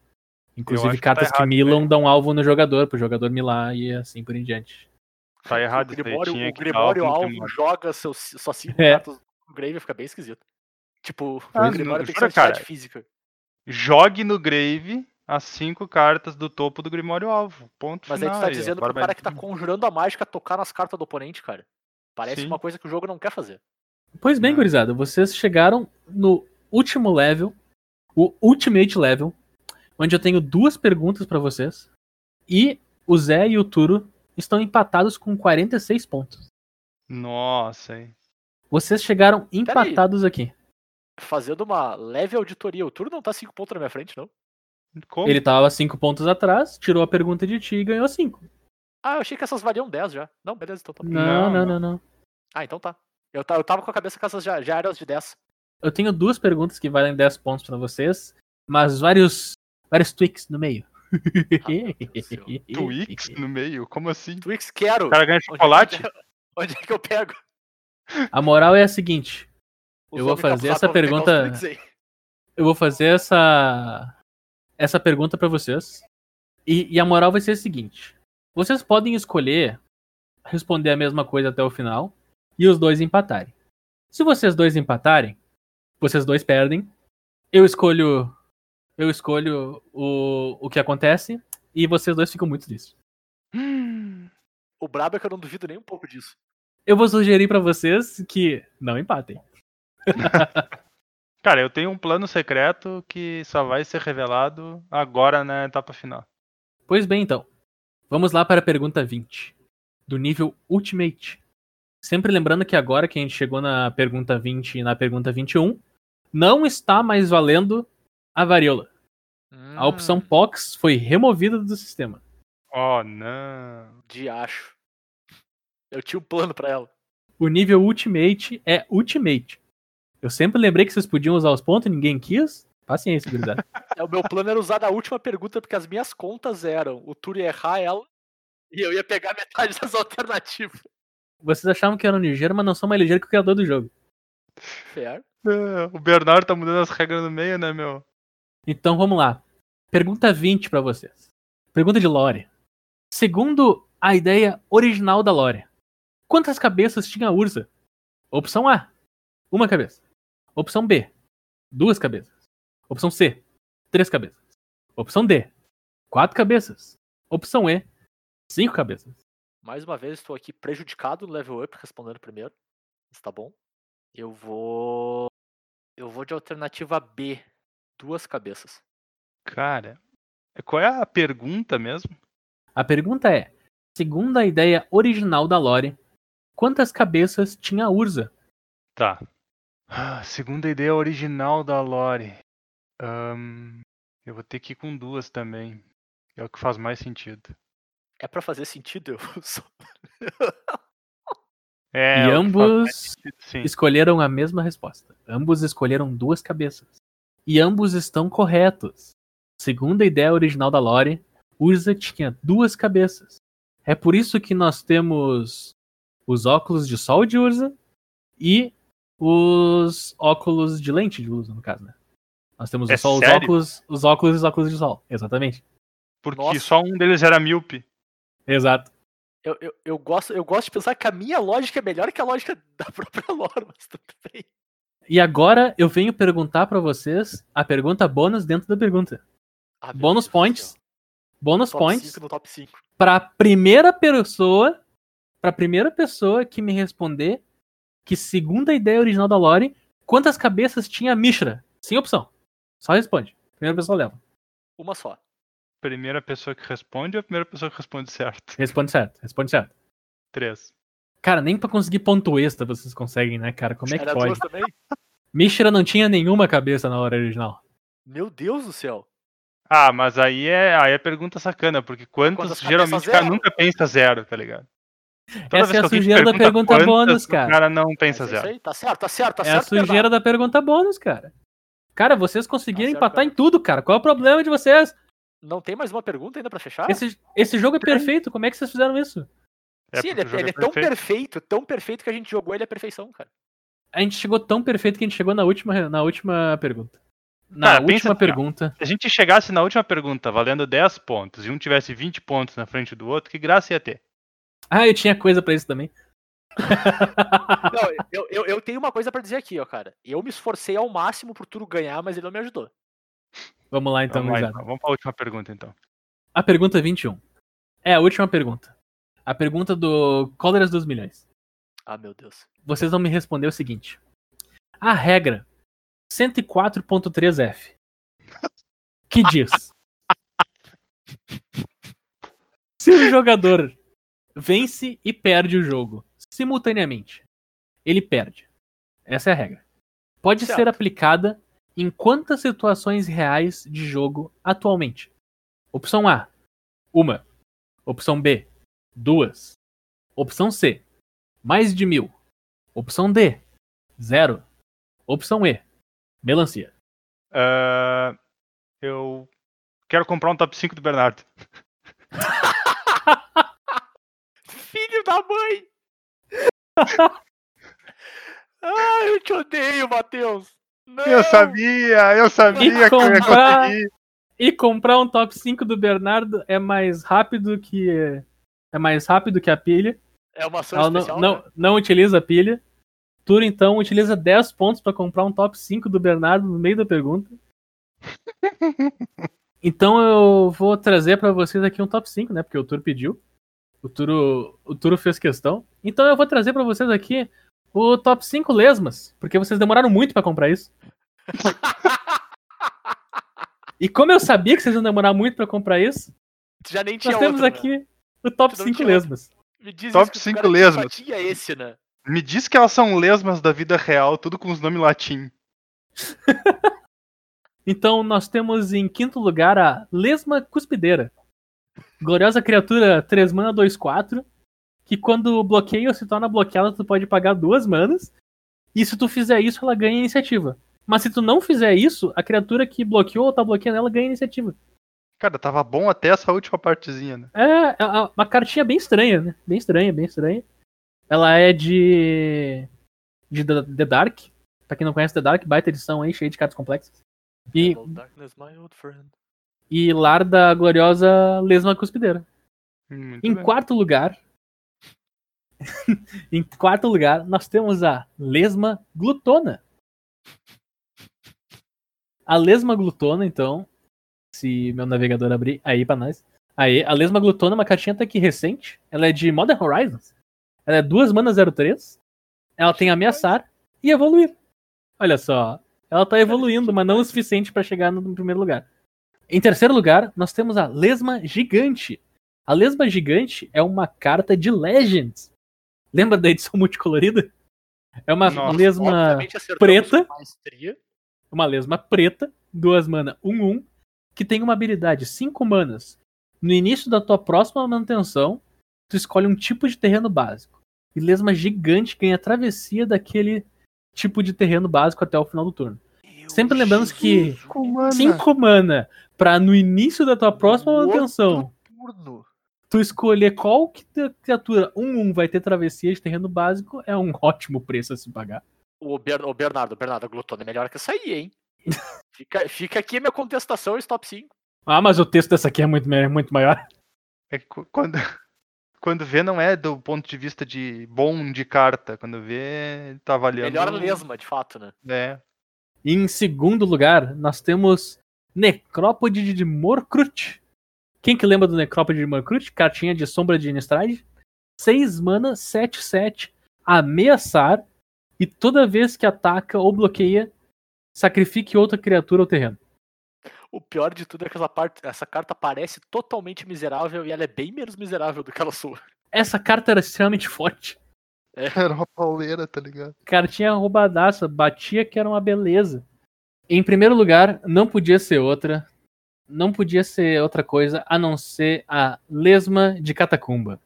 Inclusive que tá cartas que errado, milam né? dão alvo no jogador, pro jogador milar e assim por em diante. Tá errado o Grimório, o que Grimório alvo alvo Grimório. joga seus, só cinco É. cartas no Grave, fica bem esquisito. Tipo, Ah, o Grimório não, tem que ser física. Jogue no Grave as cinco cartas do topo do Grimório alvo. Ponto Mas aí final. tu tá aí, dizendo pro cara que tá conjurando a mágica tocar nas cartas do oponente, cara. Parece Sim. uma coisa que o jogo não quer fazer. Pois bem, Não. gurizada, vocês chegaram no último level, o Ultimate Level, onde eu tenho duas perguntas pra vocês. E o Zé e o Turo estão empatados com 46 pontos. Nossa, hein. Vocês chegaram empatados aqui. Fazendo uma leve auditoria, o turno não tá cinco pontos na minha frente, não. Como? Ele tava 5 pontos atrás, tirou a pergunta de ti e ganhou 5. Ah, eu achei que essas valiam 10 já. Não, beleza, então tá. Não, Não, não, não. Ah, então tá. Eu, eu tava com a cabeça que essas já, já eram as de 10. Eu tenho duas perguntas que valem 10 pontos pra vocês, mas vários vários tweaks no meio. Céu. Twix no meio? Como assim? Twix, quero! O cara ganha Onde é chocolate? Onde é que eu pego? A moral é a seguinte, Os Eu vou fazer essa pergunta- Twix eu vou fazer essa essa pergunta pra vocês. E, e a moral vai ser a seguinte: vocês podem escolher responder a mesma coisa até o final e os dois empatarem. Se vocês dois empatarem, vocês dois perdem. Eu escolho eu escolho o, o que acontece e vocês dois ficam muito tristes. O brabo é que eu não duvido nem um pouco disso. Eu vou sugerir pra vocês que não empatem. Cara, eu tenho um plano secreto que só vai ser revelado agora na etapa final. Pois bem, então. Vamos lá para a pergunta 20. Do nível Ultimate. Sempre lembrando que agora que a gente chegou na pergunta 20 e na pergunta 21, não está mais valendo a varíola. A opção Hum, POX foi removida do sistema. Oh, não. De acho. Eu tinha um plano pra ela. O nível Ultimate é Ultimate. Eu sempre lembrei que vocês podiam usar os pontos e ninguém quis. Paciência, gurizada. É, O meu plano era usar a última pergunta, porque as minhas contas eram o Turo ia errar ela e eu ia pegar metade das alternativas. Vocês achavam que eram ligeiros, mas não são mais ligeiros que o criador do jogo. Fair. É, O Bernardo tá mudando as regras no meio, né, meu? Então vamos lá. Pergunta 20 pra vocês. Pergunta de Lore. Segundo a ideia original da Lore, quantas cabeças tinha a Ursa? Opção A, uma cabeça. Opção B, duas cabeças. Opção C, três cabeças. Opção D, quatro cabeças. Opção E, cinco cabeças. Mais uma vez, estou aqui prejudicado no level up, respondendo primeiro. Mas tá bom. Eu vou. Eu vou de alternativa B. Duas cabeças. Cara, qual é a pergunta mesmo? A pergunta é: segundo a ideia original da lore, quantas cabeças tinha a Urza? Tá. Ah, segundo a ideia original da Lore. ahn, eu vou ter que ir com duas também. É o que faz mais sentido. É pra fazer sentido? Eu só... É, e é ambos sentido, escolheram a mesma resposta. Ambos escolheram duas cabeças. E ambos estão corretos. Segundo a ideia original da lore, Urza tinha duas cabeças. É por isso que nós temos os óculos de sol de Urza e os óculos de lente de Urza, no caso, né? Nós temos É só os sério? óculos, os óculos e os óculos de sol. Exatamente. Porque Nossa. só um deles era míope. Exato. Eu, eu, eu, gosto, eu gosto de pensar que a minha lógica é melhor que a lógica da própria lore, mas tudo bem. E agora eu venho perguntar pra vocês a pergunta bônus dentro da pergunta. Ah, Bônus points. Bônus Top points. 5 no top 5. pra primeira pessoa, pra primeira pessoa que me responder que segundo a ideia original da Lore, quantas cabeças tinha a Mishra? Sem opção. Só responde. Primeira pessoa leva. Uma só. Primeira pessoa que responde ou a primeira pessoa que responde certo? Responde certo. Responde certo. Três. Cara, nem pra conseguir ponto extra vocês conseguem, né, cara? Como é que Era pode? duas também? Mishra não tinha nenhuma cabeça na hora original. Meu Deus do céu. Ah, mas aí é, aí é pergunta sacana, porque quantos Quantas geralmente o cara nunca pensa zero, tá ligado? Toda Essa é a sujeira da pergunta quantas, bônus, o cara. cara não pensa é zero. aí, tá certo, tá certo, tá é a certo. sujeira Bernardo. da pergunta bônus, cara. Cara, vocês conseguiram certo, empatar em cara. tudo, cara. Qual é o problema de vocês? Não tem mais uma pergunta ainda pra fechar? Esse, esse jogo é perfeito. Como é que vocês fizeram isso? É Sim, ele, é, ele é é tão perfeito. perfeito, tão perfeito que a gente jogou ele à perfeição, cara. A gente chegou tão perfeito que a gente chegou na última, na última pergunta. Na Cara, última assim, pergunta. Se a gente chegasse na última pergunta valendo 10 pontos e um tivesse 20 pontos na frente do outro, que graça ia ter? Ah, eu tinha coisa pra isso também. Não, eu, eu, eu tenho uma coisa pra dizer aqui, ó, cara. Eu me esforcei ao máximo pro Turo ganhar, mas ele não me ajudou. Vamos lá então, Vamos, lá, então. Vamos pra última pergunta então. A pergunta 21. É a última pergunta. A pergunta do Cóleras dos Milhões. Ah, meu Deus. Vocês vão me responder o seguinte. A regra 104.3f que diz se o jogador vence e perde o jogo simultaneamente, ele perde. Essa é a regra. Pode ser Certo. aplicada em quantas situações reais de jogo atualmente? Opção A, uma. Opção B, duas. Opção C, mais de mil. Opção D, zero. Opção E, melancia. Ah, eu quero comprar um top 5 do Bernardo. da mãe! Ai, eu te odeio, Matheus! Não! Eu sabia, eu sabia que eu ia comprar- conseguir. E comprar um top 5 do Bernardo é mais rápido que é mais rápido que a pilha. É uma ação Ela não, especial, não, né? não utiliza pilha. Turo então utiliza 10 pontos pra comprar um top 5 do Bernardo no meio da pergunta. Então eu vou trazer pra vocês aqui um top 5, né? Porque o Turo pediu. O Turo, o Turo fez questão. Então eu vou trazer pra vocês aqui o top 5 lesmas, porque vocês demoraram muito pra comprar isso. E como eu sabia que vocês iam demorar muito pra comprar isso, Já nem tinha nós temos outro, né? aqui o top Tu não 5 tinha lesmas. Me diz Top isso, que o cinco cara lesmas. Só tinha esse, né? Me diz que elas são lesmas da vida real, tudo com os nomes latim. Então nós temos em quinto lugar a Lesma Cuspideira. Gloriosa criatura 3 mana 2 4, que quando bloqueia ou se torna bloqueada, tu pode pagar duas manas. E se tu fizer isso, ela ganha iniciativa. Mas se tu não fizer isso, a criatura que bloqueou ou tá bloqueando ela ganha iniciativa. Cara, tava bom até essa última partezinha, né? É, é uma cartinha bem estranha, né? Bem estranha, bem estranha. Ela é de. de The The Dark. Pra quem não conhece The Dark, baita edição aí, cheia de cartas complexas. E, Hello, darkness, my old friend. E lar da gloriosa Lesma Cuspideira. Hum, Muito Em bem. quarto lugar. em quarto lugar, nós temos a Lesma Glutona. A Lesma Glutona, então, se meu navegador abrir aí pra nós. Aí, a Lesma Glutona é uma cartinha até que recente. Ela é de Modern Horizons. Ela é 2 mana 03. Ela tem ameaçar e evoluir. Olha só. Ela tá evoluindo, mas não o suficiente pra chegar no primeiro lugar. Em terceiro lugar, nós temos a Lesma Gigante. A lesma gigante é uma carta de Legends. Lembra da edição multicolorida? É uma Nossa, lesma preta. uma lesma preta, duas mana 1-1, que tem uma habilidade 5 manas. No início da tua próxima manutenção, tu escolhe um tipo de terreno básico. E lesma gigante ganha travessia daquele tipo de terreno básico até o final do turno. Sempre lembrando que Cinco mana. 5 mana pra no início da tua próxima No manutenção, Turno. tu escolher qual que criatura 1-1 vai ter travessia de terreno básico é um ótimo preço a se pagar. O, Ber- o Bernardo, Bernardo, Glutona é melhor que essa aí, hein? fica, fica aqui a minha contestação e top 5. Ah, mas o texto dessa aqui é muito, me- muito maior. É quando, quando vê, não é do ponto de vista de bom de carta. Quando vê, tá avaliando. Melhor lesma, de fato, né? É. E em segundo lugar, nós temos Necrópode de Morkrut. Quem que lembra do Necrópode de Morkrut? Cartinha de Sombra de Innistrad. 6 mana, 7, 7. Ameaçar. E toda vez que ataca ou bloqueia, sacrifique outra criatura ao terreno. O pior de tudo é que essa, parte, essa carta parece totalmente miserável e ela é bem menos miserável do que ela sua. Essa carta era extremamente forte. Era uma pauleira, tá ligado? Cartinha roubadaça, batia que era uma beleza. Em primeiro lugar, não podia ser outra. Não podia ser outra coisa a não ser a Lesma de Catacumba.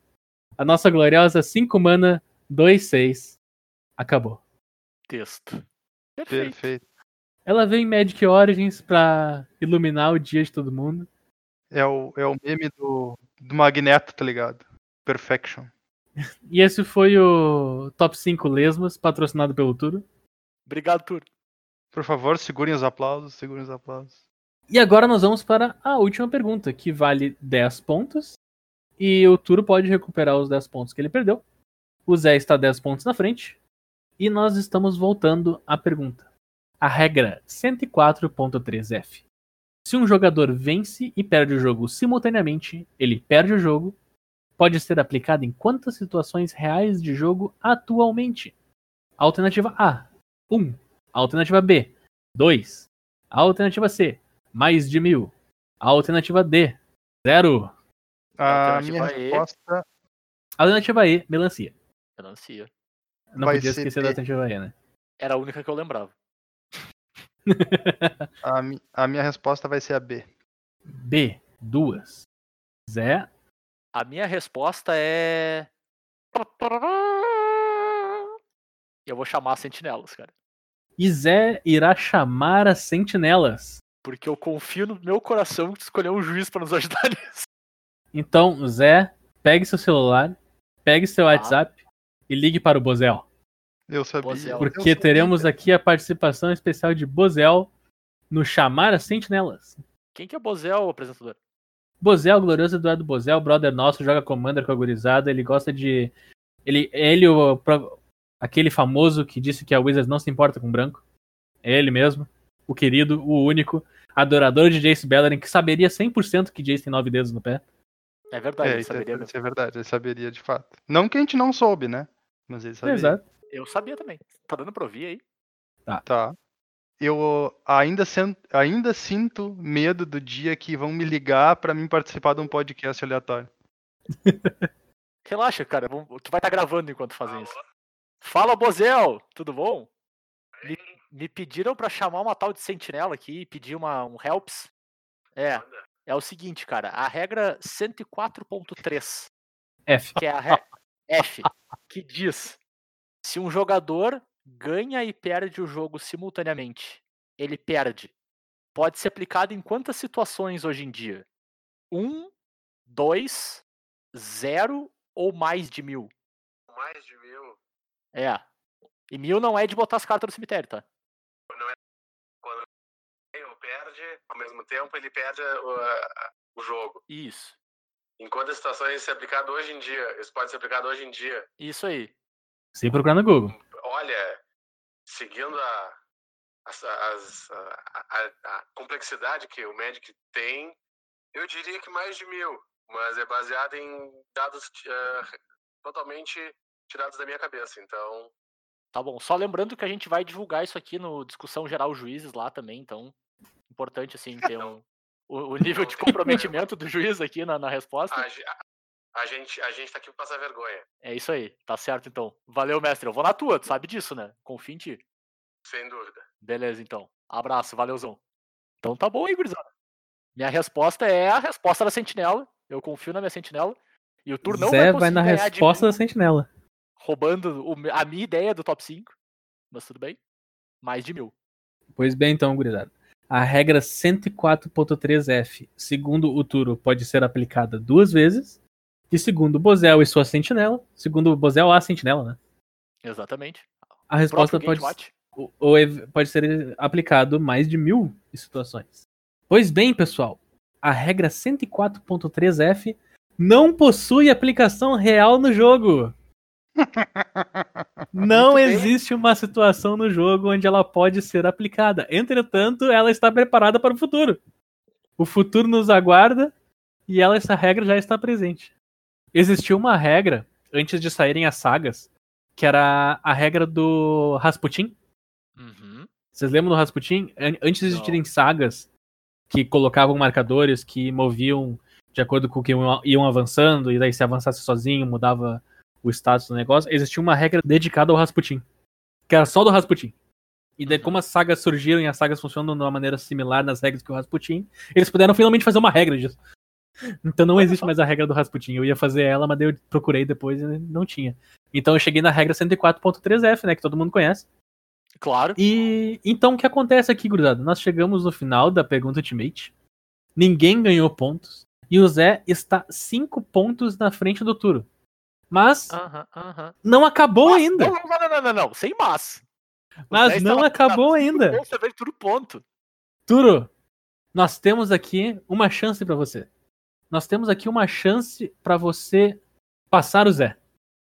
A nossa gloriosa 5 mana, 2, 6. Acabou. Texto. Perfeito. Perfeito. Ela veio em Magic Origins pra iluminar o dia de todo mundo. É o, é o meme do, do Magneto, tá ligado? Perfection. E esse foi o Top 5 Lesmas, patrocinado pelo Turo. Obrigado, Tur. Por favor, segurem os aplausos, segurem os aplausos. E agora nós vamos para a última pergunta, que vale 10 pontos. E o Turo pode recuperar os 10 pontos que ele perdeu. O Zé está 10 pontos na frente. E nós estamos voltando à pergunta. A regra 104.3f. Se um jogador vence e perde o jogo simultaneamente, ele perde o jogo. Pode ser aplicado em quantas situações reais de jogo atualmente? Alternativa A, 1. Alternativa B, 2. Alternativa C, mais de mil. Alternativa D, zero. A Alternativa minha E. resposta Alternativa E, melancia. Melancia. Não Vai podia ser esquecer da alternativa E, né? Era a única que eu lembrava. a, mi- a minha resposta vai ser a B. B, duas. Zé, A minha resposta é. Eu vou chamar sentinelas, cara. e Zé irá chamar as sentinelas. Porque eu confio no meu coração de escolher um juiz pra nos ajudar nisso. Então, Zé, pegue seu celular, pegue seu WhatsApp e ligue para o Bozel. Eu sabia. Bozel. eu Porque sabia. teremos aqui a participação especial de Bozel no Chamar as Sentinelas. Quem que é Bozel, apresentador? Bozel, glorioso Eduardo Bozel, brother nosso, joga Commander com a gurizada, ele gosta de. Ele, ele o, pro- aquele famoso que disse que a Wizards não se importa com branco. É ele mesmo, o querido, o único, adorador de Jace Bellerin, que saberia 100% que Jace tem nove dedos no pé. É verdade, É, isso, é, saberia. isso é verdade, ele saberia de fato. Não que a gente não soube, né? Mas ele saberia. Exato. Eu sabia também. Tá dando pra ouvir aí? Tá. Eu ainda, sen- ainda sinto medo do dia que vão me ligar pra mim participar de um podcast aleatório. Relaxa, cara. Tu vai estar gravando enquanto fazem isso. Fala, Bozel! Tudo bom? Me, me pediram pra chamar uma tal de sentinela aqui e pedir uma, um helps. É. É o seguinte, cara. A regra 104.3, F. que é a re- F, que diz: se um jogador ganha e perde o jogo simultaneamente, ele perde. Pode ser aplicado em quantas situações hoje em dia? Um, dois, zero ou mais de mil? Mais de mil. É. E mil não é de botar as cartas no cemitério, tá? Ganha perde, ao mesmo tempo ele perde o, o jogo. Isso. Em quantas situações isso é aplicado hoje em dia? Isso pode ser aplicado hoje em dia. Isso aí. Sem procurar no Google. Olha, seguindo a, as- as- a, a- a complexidade que o Magic tem, eu diria que mais de mil. Mas é baseado em dados eh, totalmente tirados da minha cabeça. Então, Tá bom. Só lembrando que a gente vai divulgar isso aqui no Discussão Geral Juízes lá também, então. Importante, assim, ter um, o, o nível de comprometimento do juiz aqui na, na resposta. a, A gente, a gente tá aqui pra passar vergonha. É isso aí, tá certo então. Valeu, mestre. Eu vou na tua, tu sabe disso, né? Confio em ti. Sem dúvida. Beleza, então. Abraço, valeuzão. Então tá bom aí, gurizada. Minha resposta é a resposta da sentinela. Eu confio na minha sentinela. E o Tur não Zé vai, vai na resposta mim, da sentinela. roubando o a minha ideia do top 5. Mas tudo bem. Mais de mil. Pois bem, então, gurizada. A regra 104.3F, segundo o Turo, pode ser aplicada duas vezes. E segundo o Bozel e sua sentinela, segundo o Bozel, a sentinela, né? Exatamente. A resposta pode, ou- ou pode ser aplicado mais de mil situações. Pois bem, pessoal, a regra 104.3F não possui aplicação real no jogo. Não Muito bem. existe uma situação no jogo onde ela pode ser aplicada. Entretanto, ela está preparada para o futuro. O futuro nos aguarda e ela, essa regra já está presente. Existiu uma regra antes de saírem as sagas, que era a regra do Rasputin. Uhum. Vocês lembram do Rasputin? An- Antes de existirem sagas que colocavam marcadores que moviam de acordo com o que iam- iam avançando, e daí se avançasse sozinho mudava o status do negócio, existia uma regra dedicada ao Rasputin. Que era só do Rasputin. E daí, Uhum. como as sagas surgiram e as sagas funcionam de uma maneira similar nas regras que o Rasputin, eles puderam finalmente fazer uma regra disso. Então não existe mais a regra do Rasputin. Eu ia fazer ela, mas eu procurei depois e não tinha. Então eu cheguei na regra 104.3F, né? Que todo mundo conhece. Claro. E então o que acontece aqui, gurizada? Nós chegamos no final da pergunta Ultimate. Ninguém ganhou pontos. E o Zé está 5 pontos na frente do Turo. Mas Aham, aham. não acabou Mas- ainda. Não, não, não, não, não. Sem mas. O Mas Zé não acabou ainda. veio tudo ponto. Turo, nós temos aqui uma chance pra você nós temos aqui uma chance para você passar o Zé.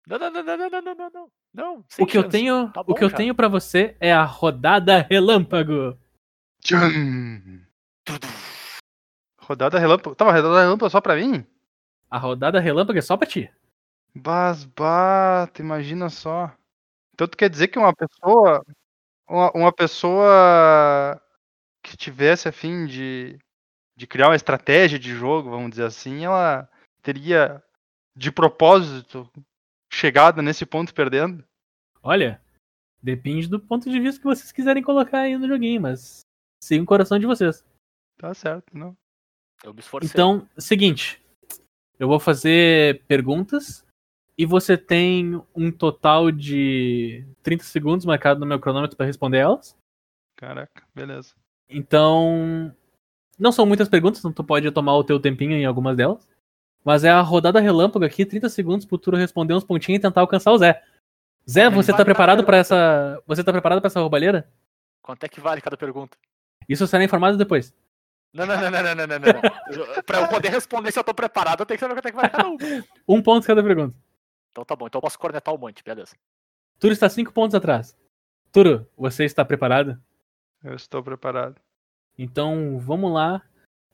Não, não, não, não, não, não, não. não o que chance. eu tenho, tá bom, o que eu tenho tá para você é a rodada relâmpago. Tchum. Rodada relâmpago. Tava tá, rodada relâmpago só para mim? A rodada relâmpago é só para ti. Basbata, imagina só. Então tu quer dizer que uma pessoa uma, uma pessoa que tivesse a fim de de criar uma estratégia de jogo, vamos dizer assim, ela teria de propósito chegado nesse ponto perdendo? Olha, depende do ponto de vista que vocês quiserem colocar aí no joguinho, mas siga o coração de vocês. Tá certo, não? Eu me esforcei. Então, seguinte, eu vou fazer perguntas e você tem um total de 30 segundos marcado no meu cronômetro para responder elas. Caraca, beleza. Então, não são muitas perguntas, então tu pode tomar o teu tempinho em algumas delas. Mas é a rodada relâmpago aqui, 30 segundos pro Turo responder uns pontinhos e tentar alcançar o Zé. Zé, você tá preparado para essa, você tá preparado para essa roubalheira? Quanto é que vale cada pergunta? Isso será informado depois. Não, não, não, não, não, não, não, Pra eu poder responder se eu tô preparado, eu tenho que saber quanto é que vale cada um. Um ponto cada pergunta. Então tá bom, então eu posso cornetar um monte, beleza. Turo está cinco pontos atrás. Turo, você está preparado? Eu estou preparado. Então vamos lá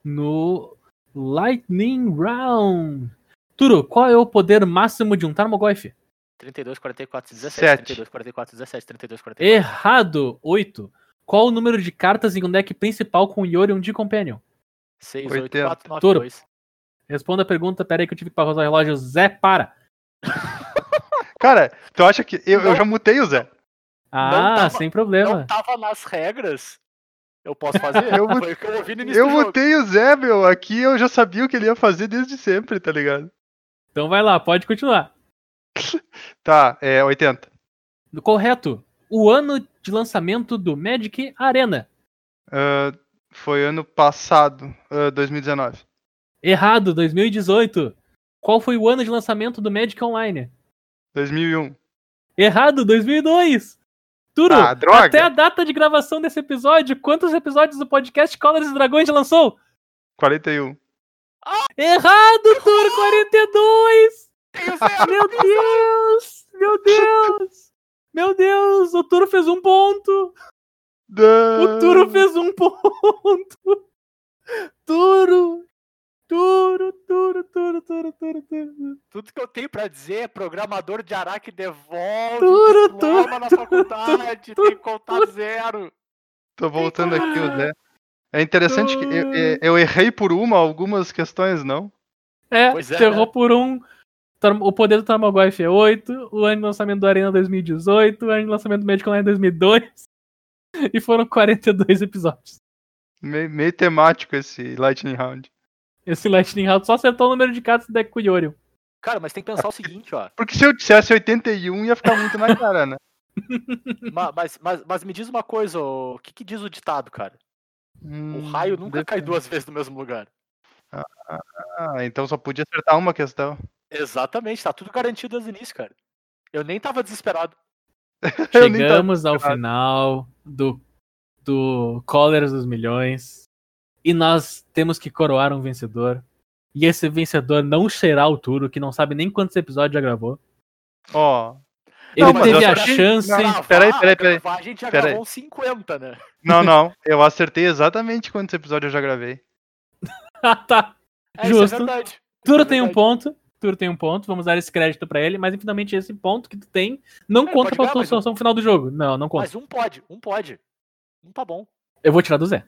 no Lightning Round. Turo, qual é o poder máximo de um Tarmogoyf? 32, 44, 17, Sete. 32, 44, 17, 32, 44. Errado, 8. Qual o número de cartas em um deck principal com Yorion de Companion? 6, 80. 8, 4, 9, Toro. 2. Responda a pergunta, pera aí que eu tive que parar o relógio. Zé, para. Cara, tu acha que. Eu, eu Não. já mutei o Zé. Ah, tava- sem Não problema. tava nas regras. Eu posso fazer? Eu Foi o que eu ouvi no início Eu o Zé, meu. Aqui eu já sabia o que ele ia fazer desde sempre, tá ligado? Então vai lá, pode continuar. Tá, é 80. Correto. O ano de lançamento do Magic Arena. Ah, foi ano passado, ah, 2019. Errado, 2018. Qual foi o ano de lançamento do Magic Online? 2001. Errado, 2002. Turo, Ah, droga. até a data de gravação desse episódio, quantos episódios do podcast Colors e Dragões lançou? 41. Errado, Turo, 42! Tenho zero. Meu Deus! Meu Deus! Meu Deus, o Turo fez um ponto! O Turo fez um ponto! Turo! Turo, Turo, Turo, Turo, Turo, Turo. Tudo que eu tenho pra dizer é programador de Araque devolve Turo, o diploma na faculdade, tem que contar zero. Tô voltando aqui, o Zé. É interessante que eu, eu- eu errei por uma, algumas questões não. É, Pois é, você errou né? por um, O poder do Tamagotchi é 8, o ano de lançamento do Arena 2018, o ano de lançamento do Magic Online 2002. E foram 42 episódios. Meio, meio temático esse Lightning Round. Esse Lightning Round só acertou o número de cartas do deck com o Yorion. Cara, mas tem que pensar o seguinte, ó. Porque se eu dissesse 81, ia ficar muito na cara, né? Ma- Mas, mas, mas me diz uma coisa, ô, o que, que diz o ditado, cara? O Hum, raio nunca cai depende. duas vezes no mesmo lugar. Ah, então só podia acertar uma questão. Exatamente, tá tudo garantido desde o início, cara. Eu nem tava desesperado. Nem tava Chegamos ao final do, do Callers dos Milhões. E nós temos que coroar um vencedor. E esse vencedor não será o Turo, que não sabe nem quantos episódios já gravou. Ó. Ele Não, teve a chance. Não, Gravar, peraí, peraí, peraí. gravar, A gente já Peraí. gravou uns 50, né? Não, não. Eu acertei exatamente quantos episódios eu já gravei. Ah, tá. É, Justo. Isso é verdade. Turo É tem um ponto. Turo tem um ponto. Vamos dar esse crédito pra ele. Mas infinitamente esse ponto que tu tem não É, conta pra ganhar tua mais um. solução final do jogo. Não, não conta. Mas um pode, um pode. Um tá bom. Eu vou tirar do Zé.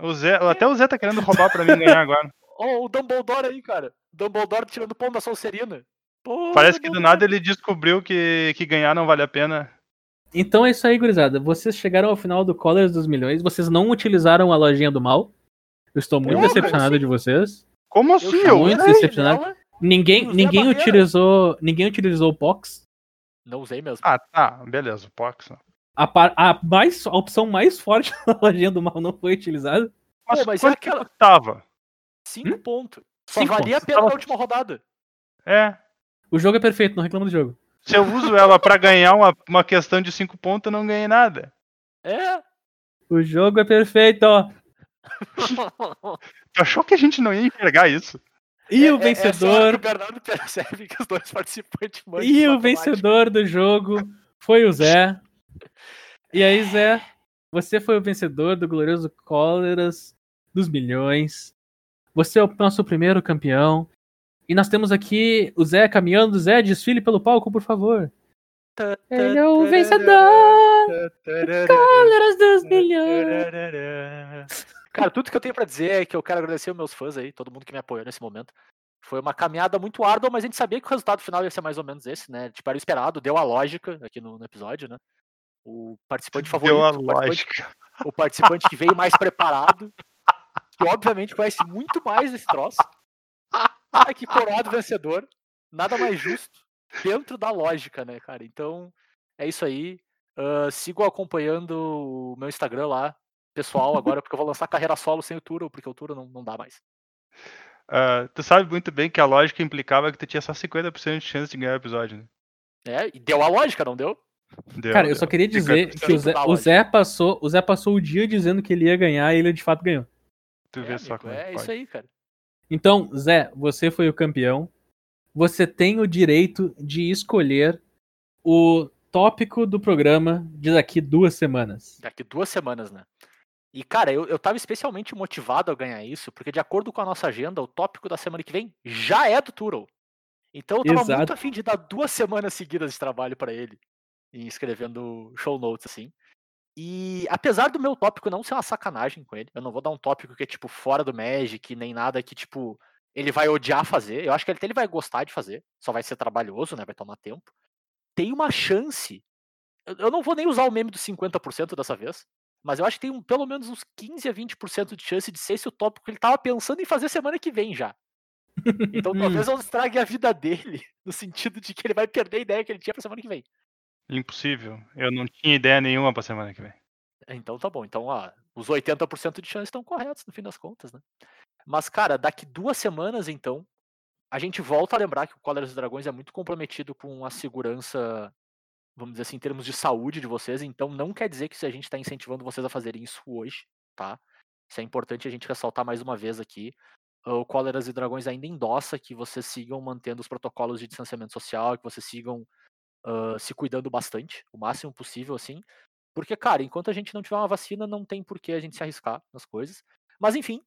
O Zé, até o Zé tá querendo roubar pra mim ganhar agora. Ó, o Dumbledore aí, cara. Dumbledore tirando o pão da Sonserina. Pô, Parece que do nada ele descobriu que, que ganhar não vale a pena. Então é isso aí, gurizada. Vocês chegaram ao final do Callers dos Milhões. Vocês não utilizaram a lojinha do mal. Eu estou muito Porra, decepcionado sim. de vocês. Como Eu assim? Eu, muito ela decepcionado. Ninguém, ninguém utilizou, ninguém utilizou o Pox. Não usei mesmo. Ah, tá. Beleza, o Pox. A, par- a mais, a opção mais forte da lojinha do mal não foi utilizada. Mas, Pô, mas é aquela- tava? Cinco pontos. Só Cinco valia a pontos. pena Tava- na última rodada. É. O jogo é perfeito, não reclamo do jogo. Se eu uso ela pra ganhar uma, uma questão de 5 pontos, eu não ganhei nada. É. O jogo é perfeito, ó. Tu achou que a gente não ia enxergar isso? E É- o é- é vencedor, que o Bernardo percebe que os dois participantes e o matemática. vencedor do jogo foi o Zé. E aí, Zé, você foi o vencedor do glorioso Cóleras dos Milhões. Você é o nosso primeiro campeão. E nós temos aqui o Zé caminhando. Zé, desfile pelo palco, por favor. Ele é o vencedor. Cóleras dos Milhões. Cara, tudo que eu tenho pra dizer é que eu quero agradecer os meus fãs aí, todo mundo que me apoiou nesse momento. Foi uma caminhada muito árdua, mas a gente sabia que o resultado final ia ser mais ou menos esse, né? Tipo, era o esperado, deu a lógica aqui no, no episódio, né? O participante favorito, Deu a o participante, lógica. o participante que veio mais preparado, que obviamente conhece muito mais esse troço. Cara, que coroado vencedor. Nada mais justo dentro da lógica, né, cara? Então, é isso aí. Ah, sigam acompanhando o meu Instagram lá, pessoal, agora, porque eu vou lançar carreira solo sem o Turo, porque o Turo não, não dá mais. Ah, tu sabe muito bem que a lógica implicava que tu tinha só 50% de chance de ganhar o episódio, né? É, e deu a lógica, não deu? Deu, Cara, eu deu. só queria dizer 50% que o Zé, o. Zé passou, o Zé passou o dia dizendo que ele ia ganhar e ele de fato ganhou. Tu É, vê só amigo, como é é isso aí, cara. Então, Zé, você foi o campeão. Você tem o direito de escolher o tópico do programa de daqui duas semanas. Daqui duas semanas, né? E, cara, eu, eu tava especialmente motivado a ganhar isso, porque de acordo com a nossa agenda, o tópico da semana que vem já é do Turo. Então eu tava Exato. muito afim de dar duas semanas seguidas de trabalho pra ele, e escrevendo show notes, assim. E apesar do meu tópico não ser uma sacanagem com ele, eu não vou dar um tópico que é, tipo, fora do Magic, nem nada que, tipo, ele vai odiar fazer. Eu acho que até ele vai gostar de fazer, só vai ser trabalhoso, né? Vai tomar tempo. Tem uma chance. Eu, eu não vou nem usar o meme dos 50% dessa vez, mas eu acho que tem um- pelo menos uns 15 a 20% de chance de ser esse o tópico que ele tava pensando em fazer semana que vem já. Então talvez eu estrague a vida dele, no sentido de que ele vai perder a ideia que ele tinha pra semana que vem. Impossível. Eu não tinha ideia nenhuma pra semana que vem. Então tá bom. Então, ó, os 80% de chance estão corretos no fim das contas, né? Mas, cara, daqui duas semanas, então, a gente volta a lembrar que o Cólera dos Dragões é muito comprometido com a segurança, vamos dizer assim, em termos de saúde de vocês. Então, não quer dizer que se a gente está incentivando vocês a fazerem isso hoje, tá? Isso é importante a gente ressaltar mais uma vez aqui. O Cóleras e Dragões ainda endossa que vocês sigam mantendo os protocolos de distanciamento social, que vocês sigam ah, se cuidando bastante, o máximo possível, assim. Porque, cara, enquanto a gente não tiver uma vacina, não tem por que a gente se arriscar nas coisas. Mas, enfim,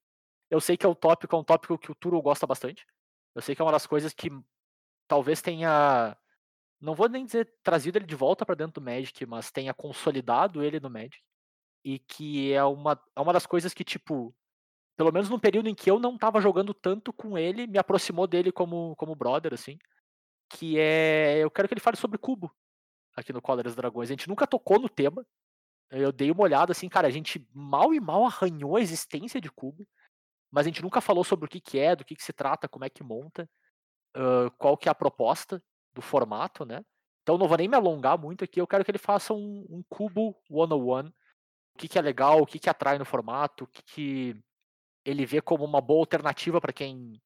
eu sei que é o tópico, é um tópico que o Turo gosta bastante. Eu sei que é uma das coisas que talvez tenha. Não vou nem dizer trazido ele de volta para dentro do Magic, mas tenha consolidado ele no Magic. E que é uma, é uma das coisas que, tipo, pelo menos no período em que eu não tava jogando tanto com ele, me aproximou dele como, como brother, assim. Que é. Eu quero que ele fale sobre cubo aqui no Cóleras Dragões. A gente nunca tocou no tema. Eu dei uma olhada assim, cara, a gente mal e mal arranhou a existência de cubo, mas a gente nunca falou sobre o que, que é, do que, que se trata, como é que monta, uh, qual que é a proposta do formato, né? Então não vou nem me alongar muito aqui, eu quero que ele faça um, um cubo one-on-one, o que, que é legal, o que, que atrai no formato, o que, que ele vê como uma boa alternativa para quem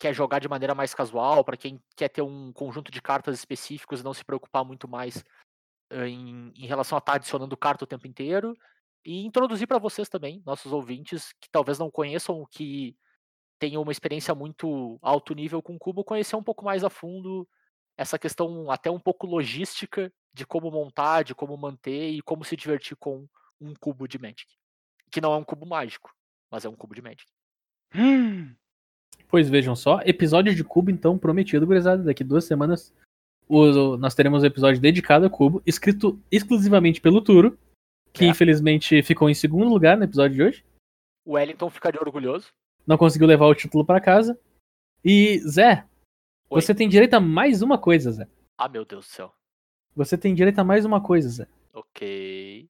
quer jogar de maneira mais casual, para quem quer ter um conjunto de cartas específicos e não se preocupar muito mais em, em relação a estar tá adicionando carta o tempo inteiro. E introduzir para vocês também, nossos ouvintes, que talvez não conheçam, que tenham uma experiência muito alto nível com o cubo, conhecer um pouco mais a fundo essa questão até um pouco logística de como montar, de como manter e como se divertir com um cubo de Magic. Que não é um cubo mágico, mas é um cubo de Magic. Hum. Pois vejam só, episódio de cubo então prometido, gurizada, daqui duas semanas o, nós teremos um episódio dedicado a Cubo, escrito exclusivamente pelo Turo, que é. infelizmente ficou em segundo lugar no episódio de hoje. O Wellington ficaria orgulhoso. Não conseguiu levar o título para casa. E, Zé, Oi? você tem direito a mais uma coisa, Zé. Ah, meu Deus do céu. Você tem direito a mais uma coisa, Zé. Ok.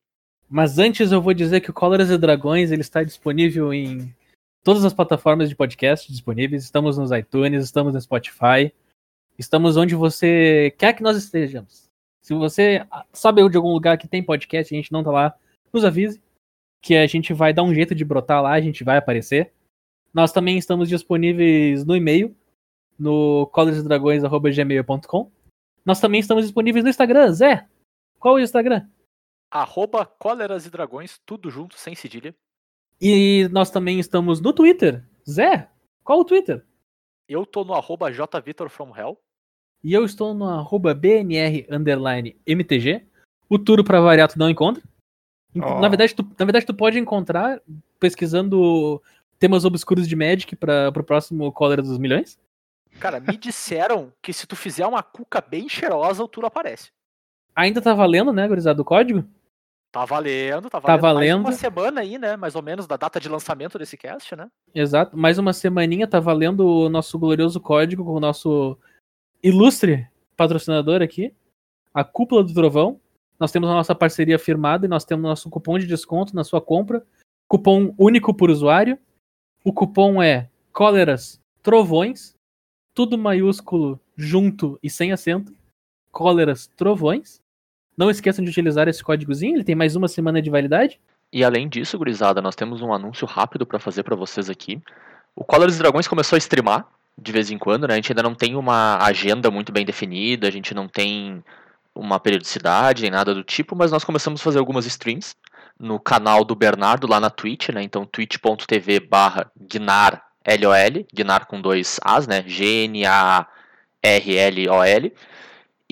Mas antes eu vou dizer que o Cóleras e Dragões ele está disponível em todas as plataformas de podcast disponíveis. Estamos nos iTunes, estamos no Spotify. Estamos onde você quer que nós estejamos. Se você sabe de algum lugar que tem podcast e a gente não tá lá, nos avise. Que a gente vai dar um jeito de brotar lá, a gente vai aparecer. Nós também estamos disponíveis no e-mail, no colersdragões.gmail.com. Nós também estamos disponíveis no Instagram. Zé, qual é o Instagram? Arroba e Dragões, tudo junto, sem cedilha. E nós também estamos no Twitter. Zé, qual o Twitter? Eu tô no arroba jvitorfromhell. E eu estou no arroba BNR MTG. O Turo para variar tu não encontra. Oh. Na, verdade, tu, na verdade, tu pode encontrar pesquisando temas obscuros de Magic para o próximo Cólera dos Milhões. Cara, me disseram que se tu fizer uma cuca bem cheirosa, o Turo aparece. Ainda tá valendo, né, gurizada, o código? Tá valendo, tá valendo. Tá valendo. Mais uma semana aí, né? Mais ou menos da data de lançamento desse cast, né? Exato. Mais uma semaninha tá valendo o nosso glorioso código com o nosso ilustre patrocinador aqui, a Cúpula do Trovão. Nós temos a nossa parceria firmada e nós temos nosso cupom de desconto na sua compra. Cupom único por usuário. O cupom é Cóleras Trovões. Tudo maiúsculo, junto e sem acento. Cóleras Trovões. Não esqueçam de utilizar esse códigozinho, ele tem mais uma semana de validade. E além disso, gurizada, nós temos um anúncio rápido para fazer para vocês aqui. O Cóleras Dragões começou a streamar de vez em quando, né? A gente ainda não tem uma agenda muito bem definida, a gente não tem uma periodicidade nem nada do tipo, mas nós começamos a fazer algumas streams no canal do Bernardo lá na Twitch, né? Então twitch.tv barra Gnar LOL, Gnar com dois As, né? G-N-A-R-L-O-L.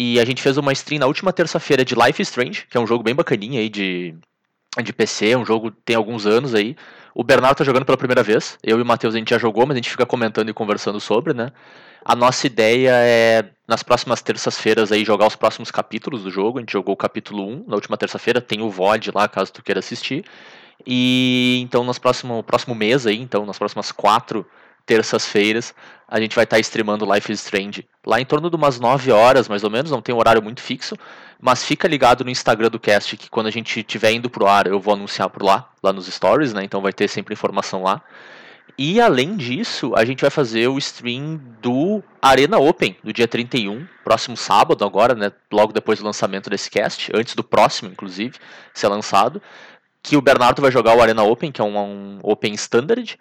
E a gente fez uma stream na última terça-feira de Life Strange, que é um jogo bem bacaninha aí de, de PC, um jogo tem alguns anos aí. O Bernardo tá jogando pela primeira vez. Eu e o Matheus a gente já jogou, mas a gente fica comentando e conversando sobre, né? A nossa ideia é, nas próximas terças-feiras, aí, jogar os próximos capítulos do jogo. A gente jogou o capítulo 1 na última terça-feira, tem o VOD lá, caso tu queira assistir. E então, no próximo, próximo mês aí, então, nas próximas quatro terças-feiras, a gente vai estar tá streamando Life is Strange lá em torno de umas 9 horas, mais ou menos, não tem um horário muito fixo, mas fica ligado no Instagram do cast que quando a gente estiver indo pro ar, eu vou anunciar por lá, lá nos stories, né? Então vai ter sempre informação lá. E além disso, a gente vai fazer o stream do Arena Open, do dia 31, próximo sábado agora, né? Logo depois do lançamento desse cast, antes do próximo, inclusive, ser lançado. Que o Bernardo vai jogar o Arena Open, que é um, um Open Standard.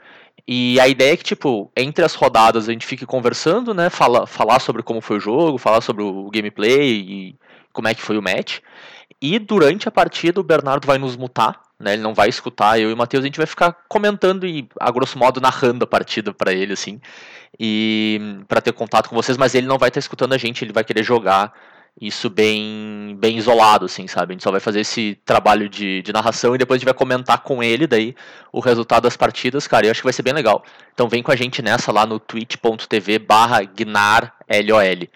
E a ideia é que, tipo, entre as rodadas a gente fique conversando, né? Fala, falar sobre como foi o jogo, falar sobre o gameplay e como é que foi o match. E durante a partida o Bernardo vai nos mutar, né? Ele não vai escutar eu e o Matheus, a gente vai ficar comentando e, a grosso modo, narrando a partida para ele, assim. E para ter contato com vocês, mas ele não vai estar escutando a gente, ele vai querer jogar isso bem bem isolado, assim, sabe? A gente só vai fazer esse trabalho de, de narração e depois a gente vai comentar com ele daí o resultado das partidas, cara. Eu acho que vai ser bem legal. Então vem com a gente nessa lá no twitch.tv barra GnarLOL.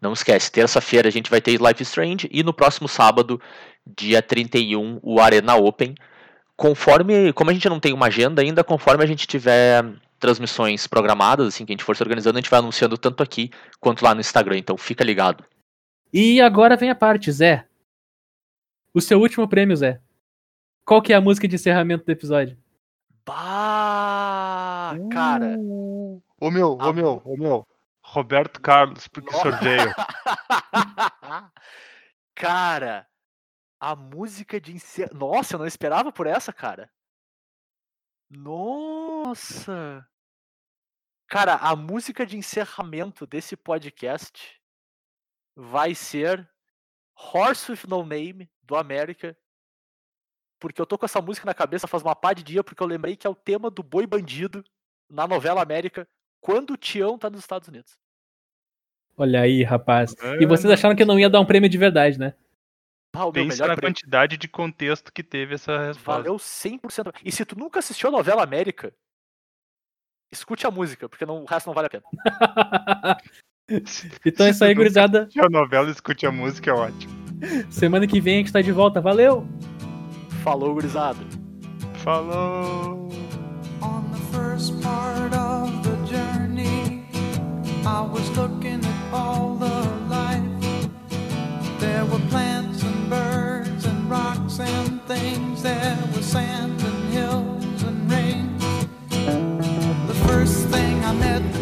Não esquece, terça-feira a gente vai ter Life Strange e no próximo sábado, dia 31, o Arena Open. Conforme, como a gente não tem uma agenda ainda, conforme a gente tiver transmissões programadas, assim, que a gente for se organizando, a gente vai anunciando tanto aqui quanto lá no Instagram, então fica ligado. E agora vem a parte, Zé. O seu último prêmio, Zé. Qual que é a música de encerramento do episódio? Bah, cara. Uh, Ô meu, A ô meu, ô meu. Roberto Carlos, porque Nossa. sorteio. cara, a música de encerramento. Nossa, eu não esperava por essa, cara. Nossa. Cara, a música de encerramento desse podcast vai ser Horse with No Name, do América. Porque eu tô com essa música na cabeça faz uma pá de dia, porque eu lembrei que é o tema do Boi Bandido na novela América, quando o Tião tá nos Estados Unidos. Olha aí, rapaz. E vocês acharam que eu não ia dar um prêmio de verdade, né? Ah, o Pensa na prêmio. quantidade de contexto que teve essa resposta. Valeu 100%. E se tu nunca assistiu a novela América, escute a música, porque não, o resto não vale a pena. então é isso aí, gurizada. Se a novela escute a música, é ótimo. Semana que vem a gente tá de volta. Valeu! Falou, gurizada. Falou! On the first part of the journey, I was looking at all the life. There were plants and birds and rocks and things. There was sand and hills and rain. The first thing I met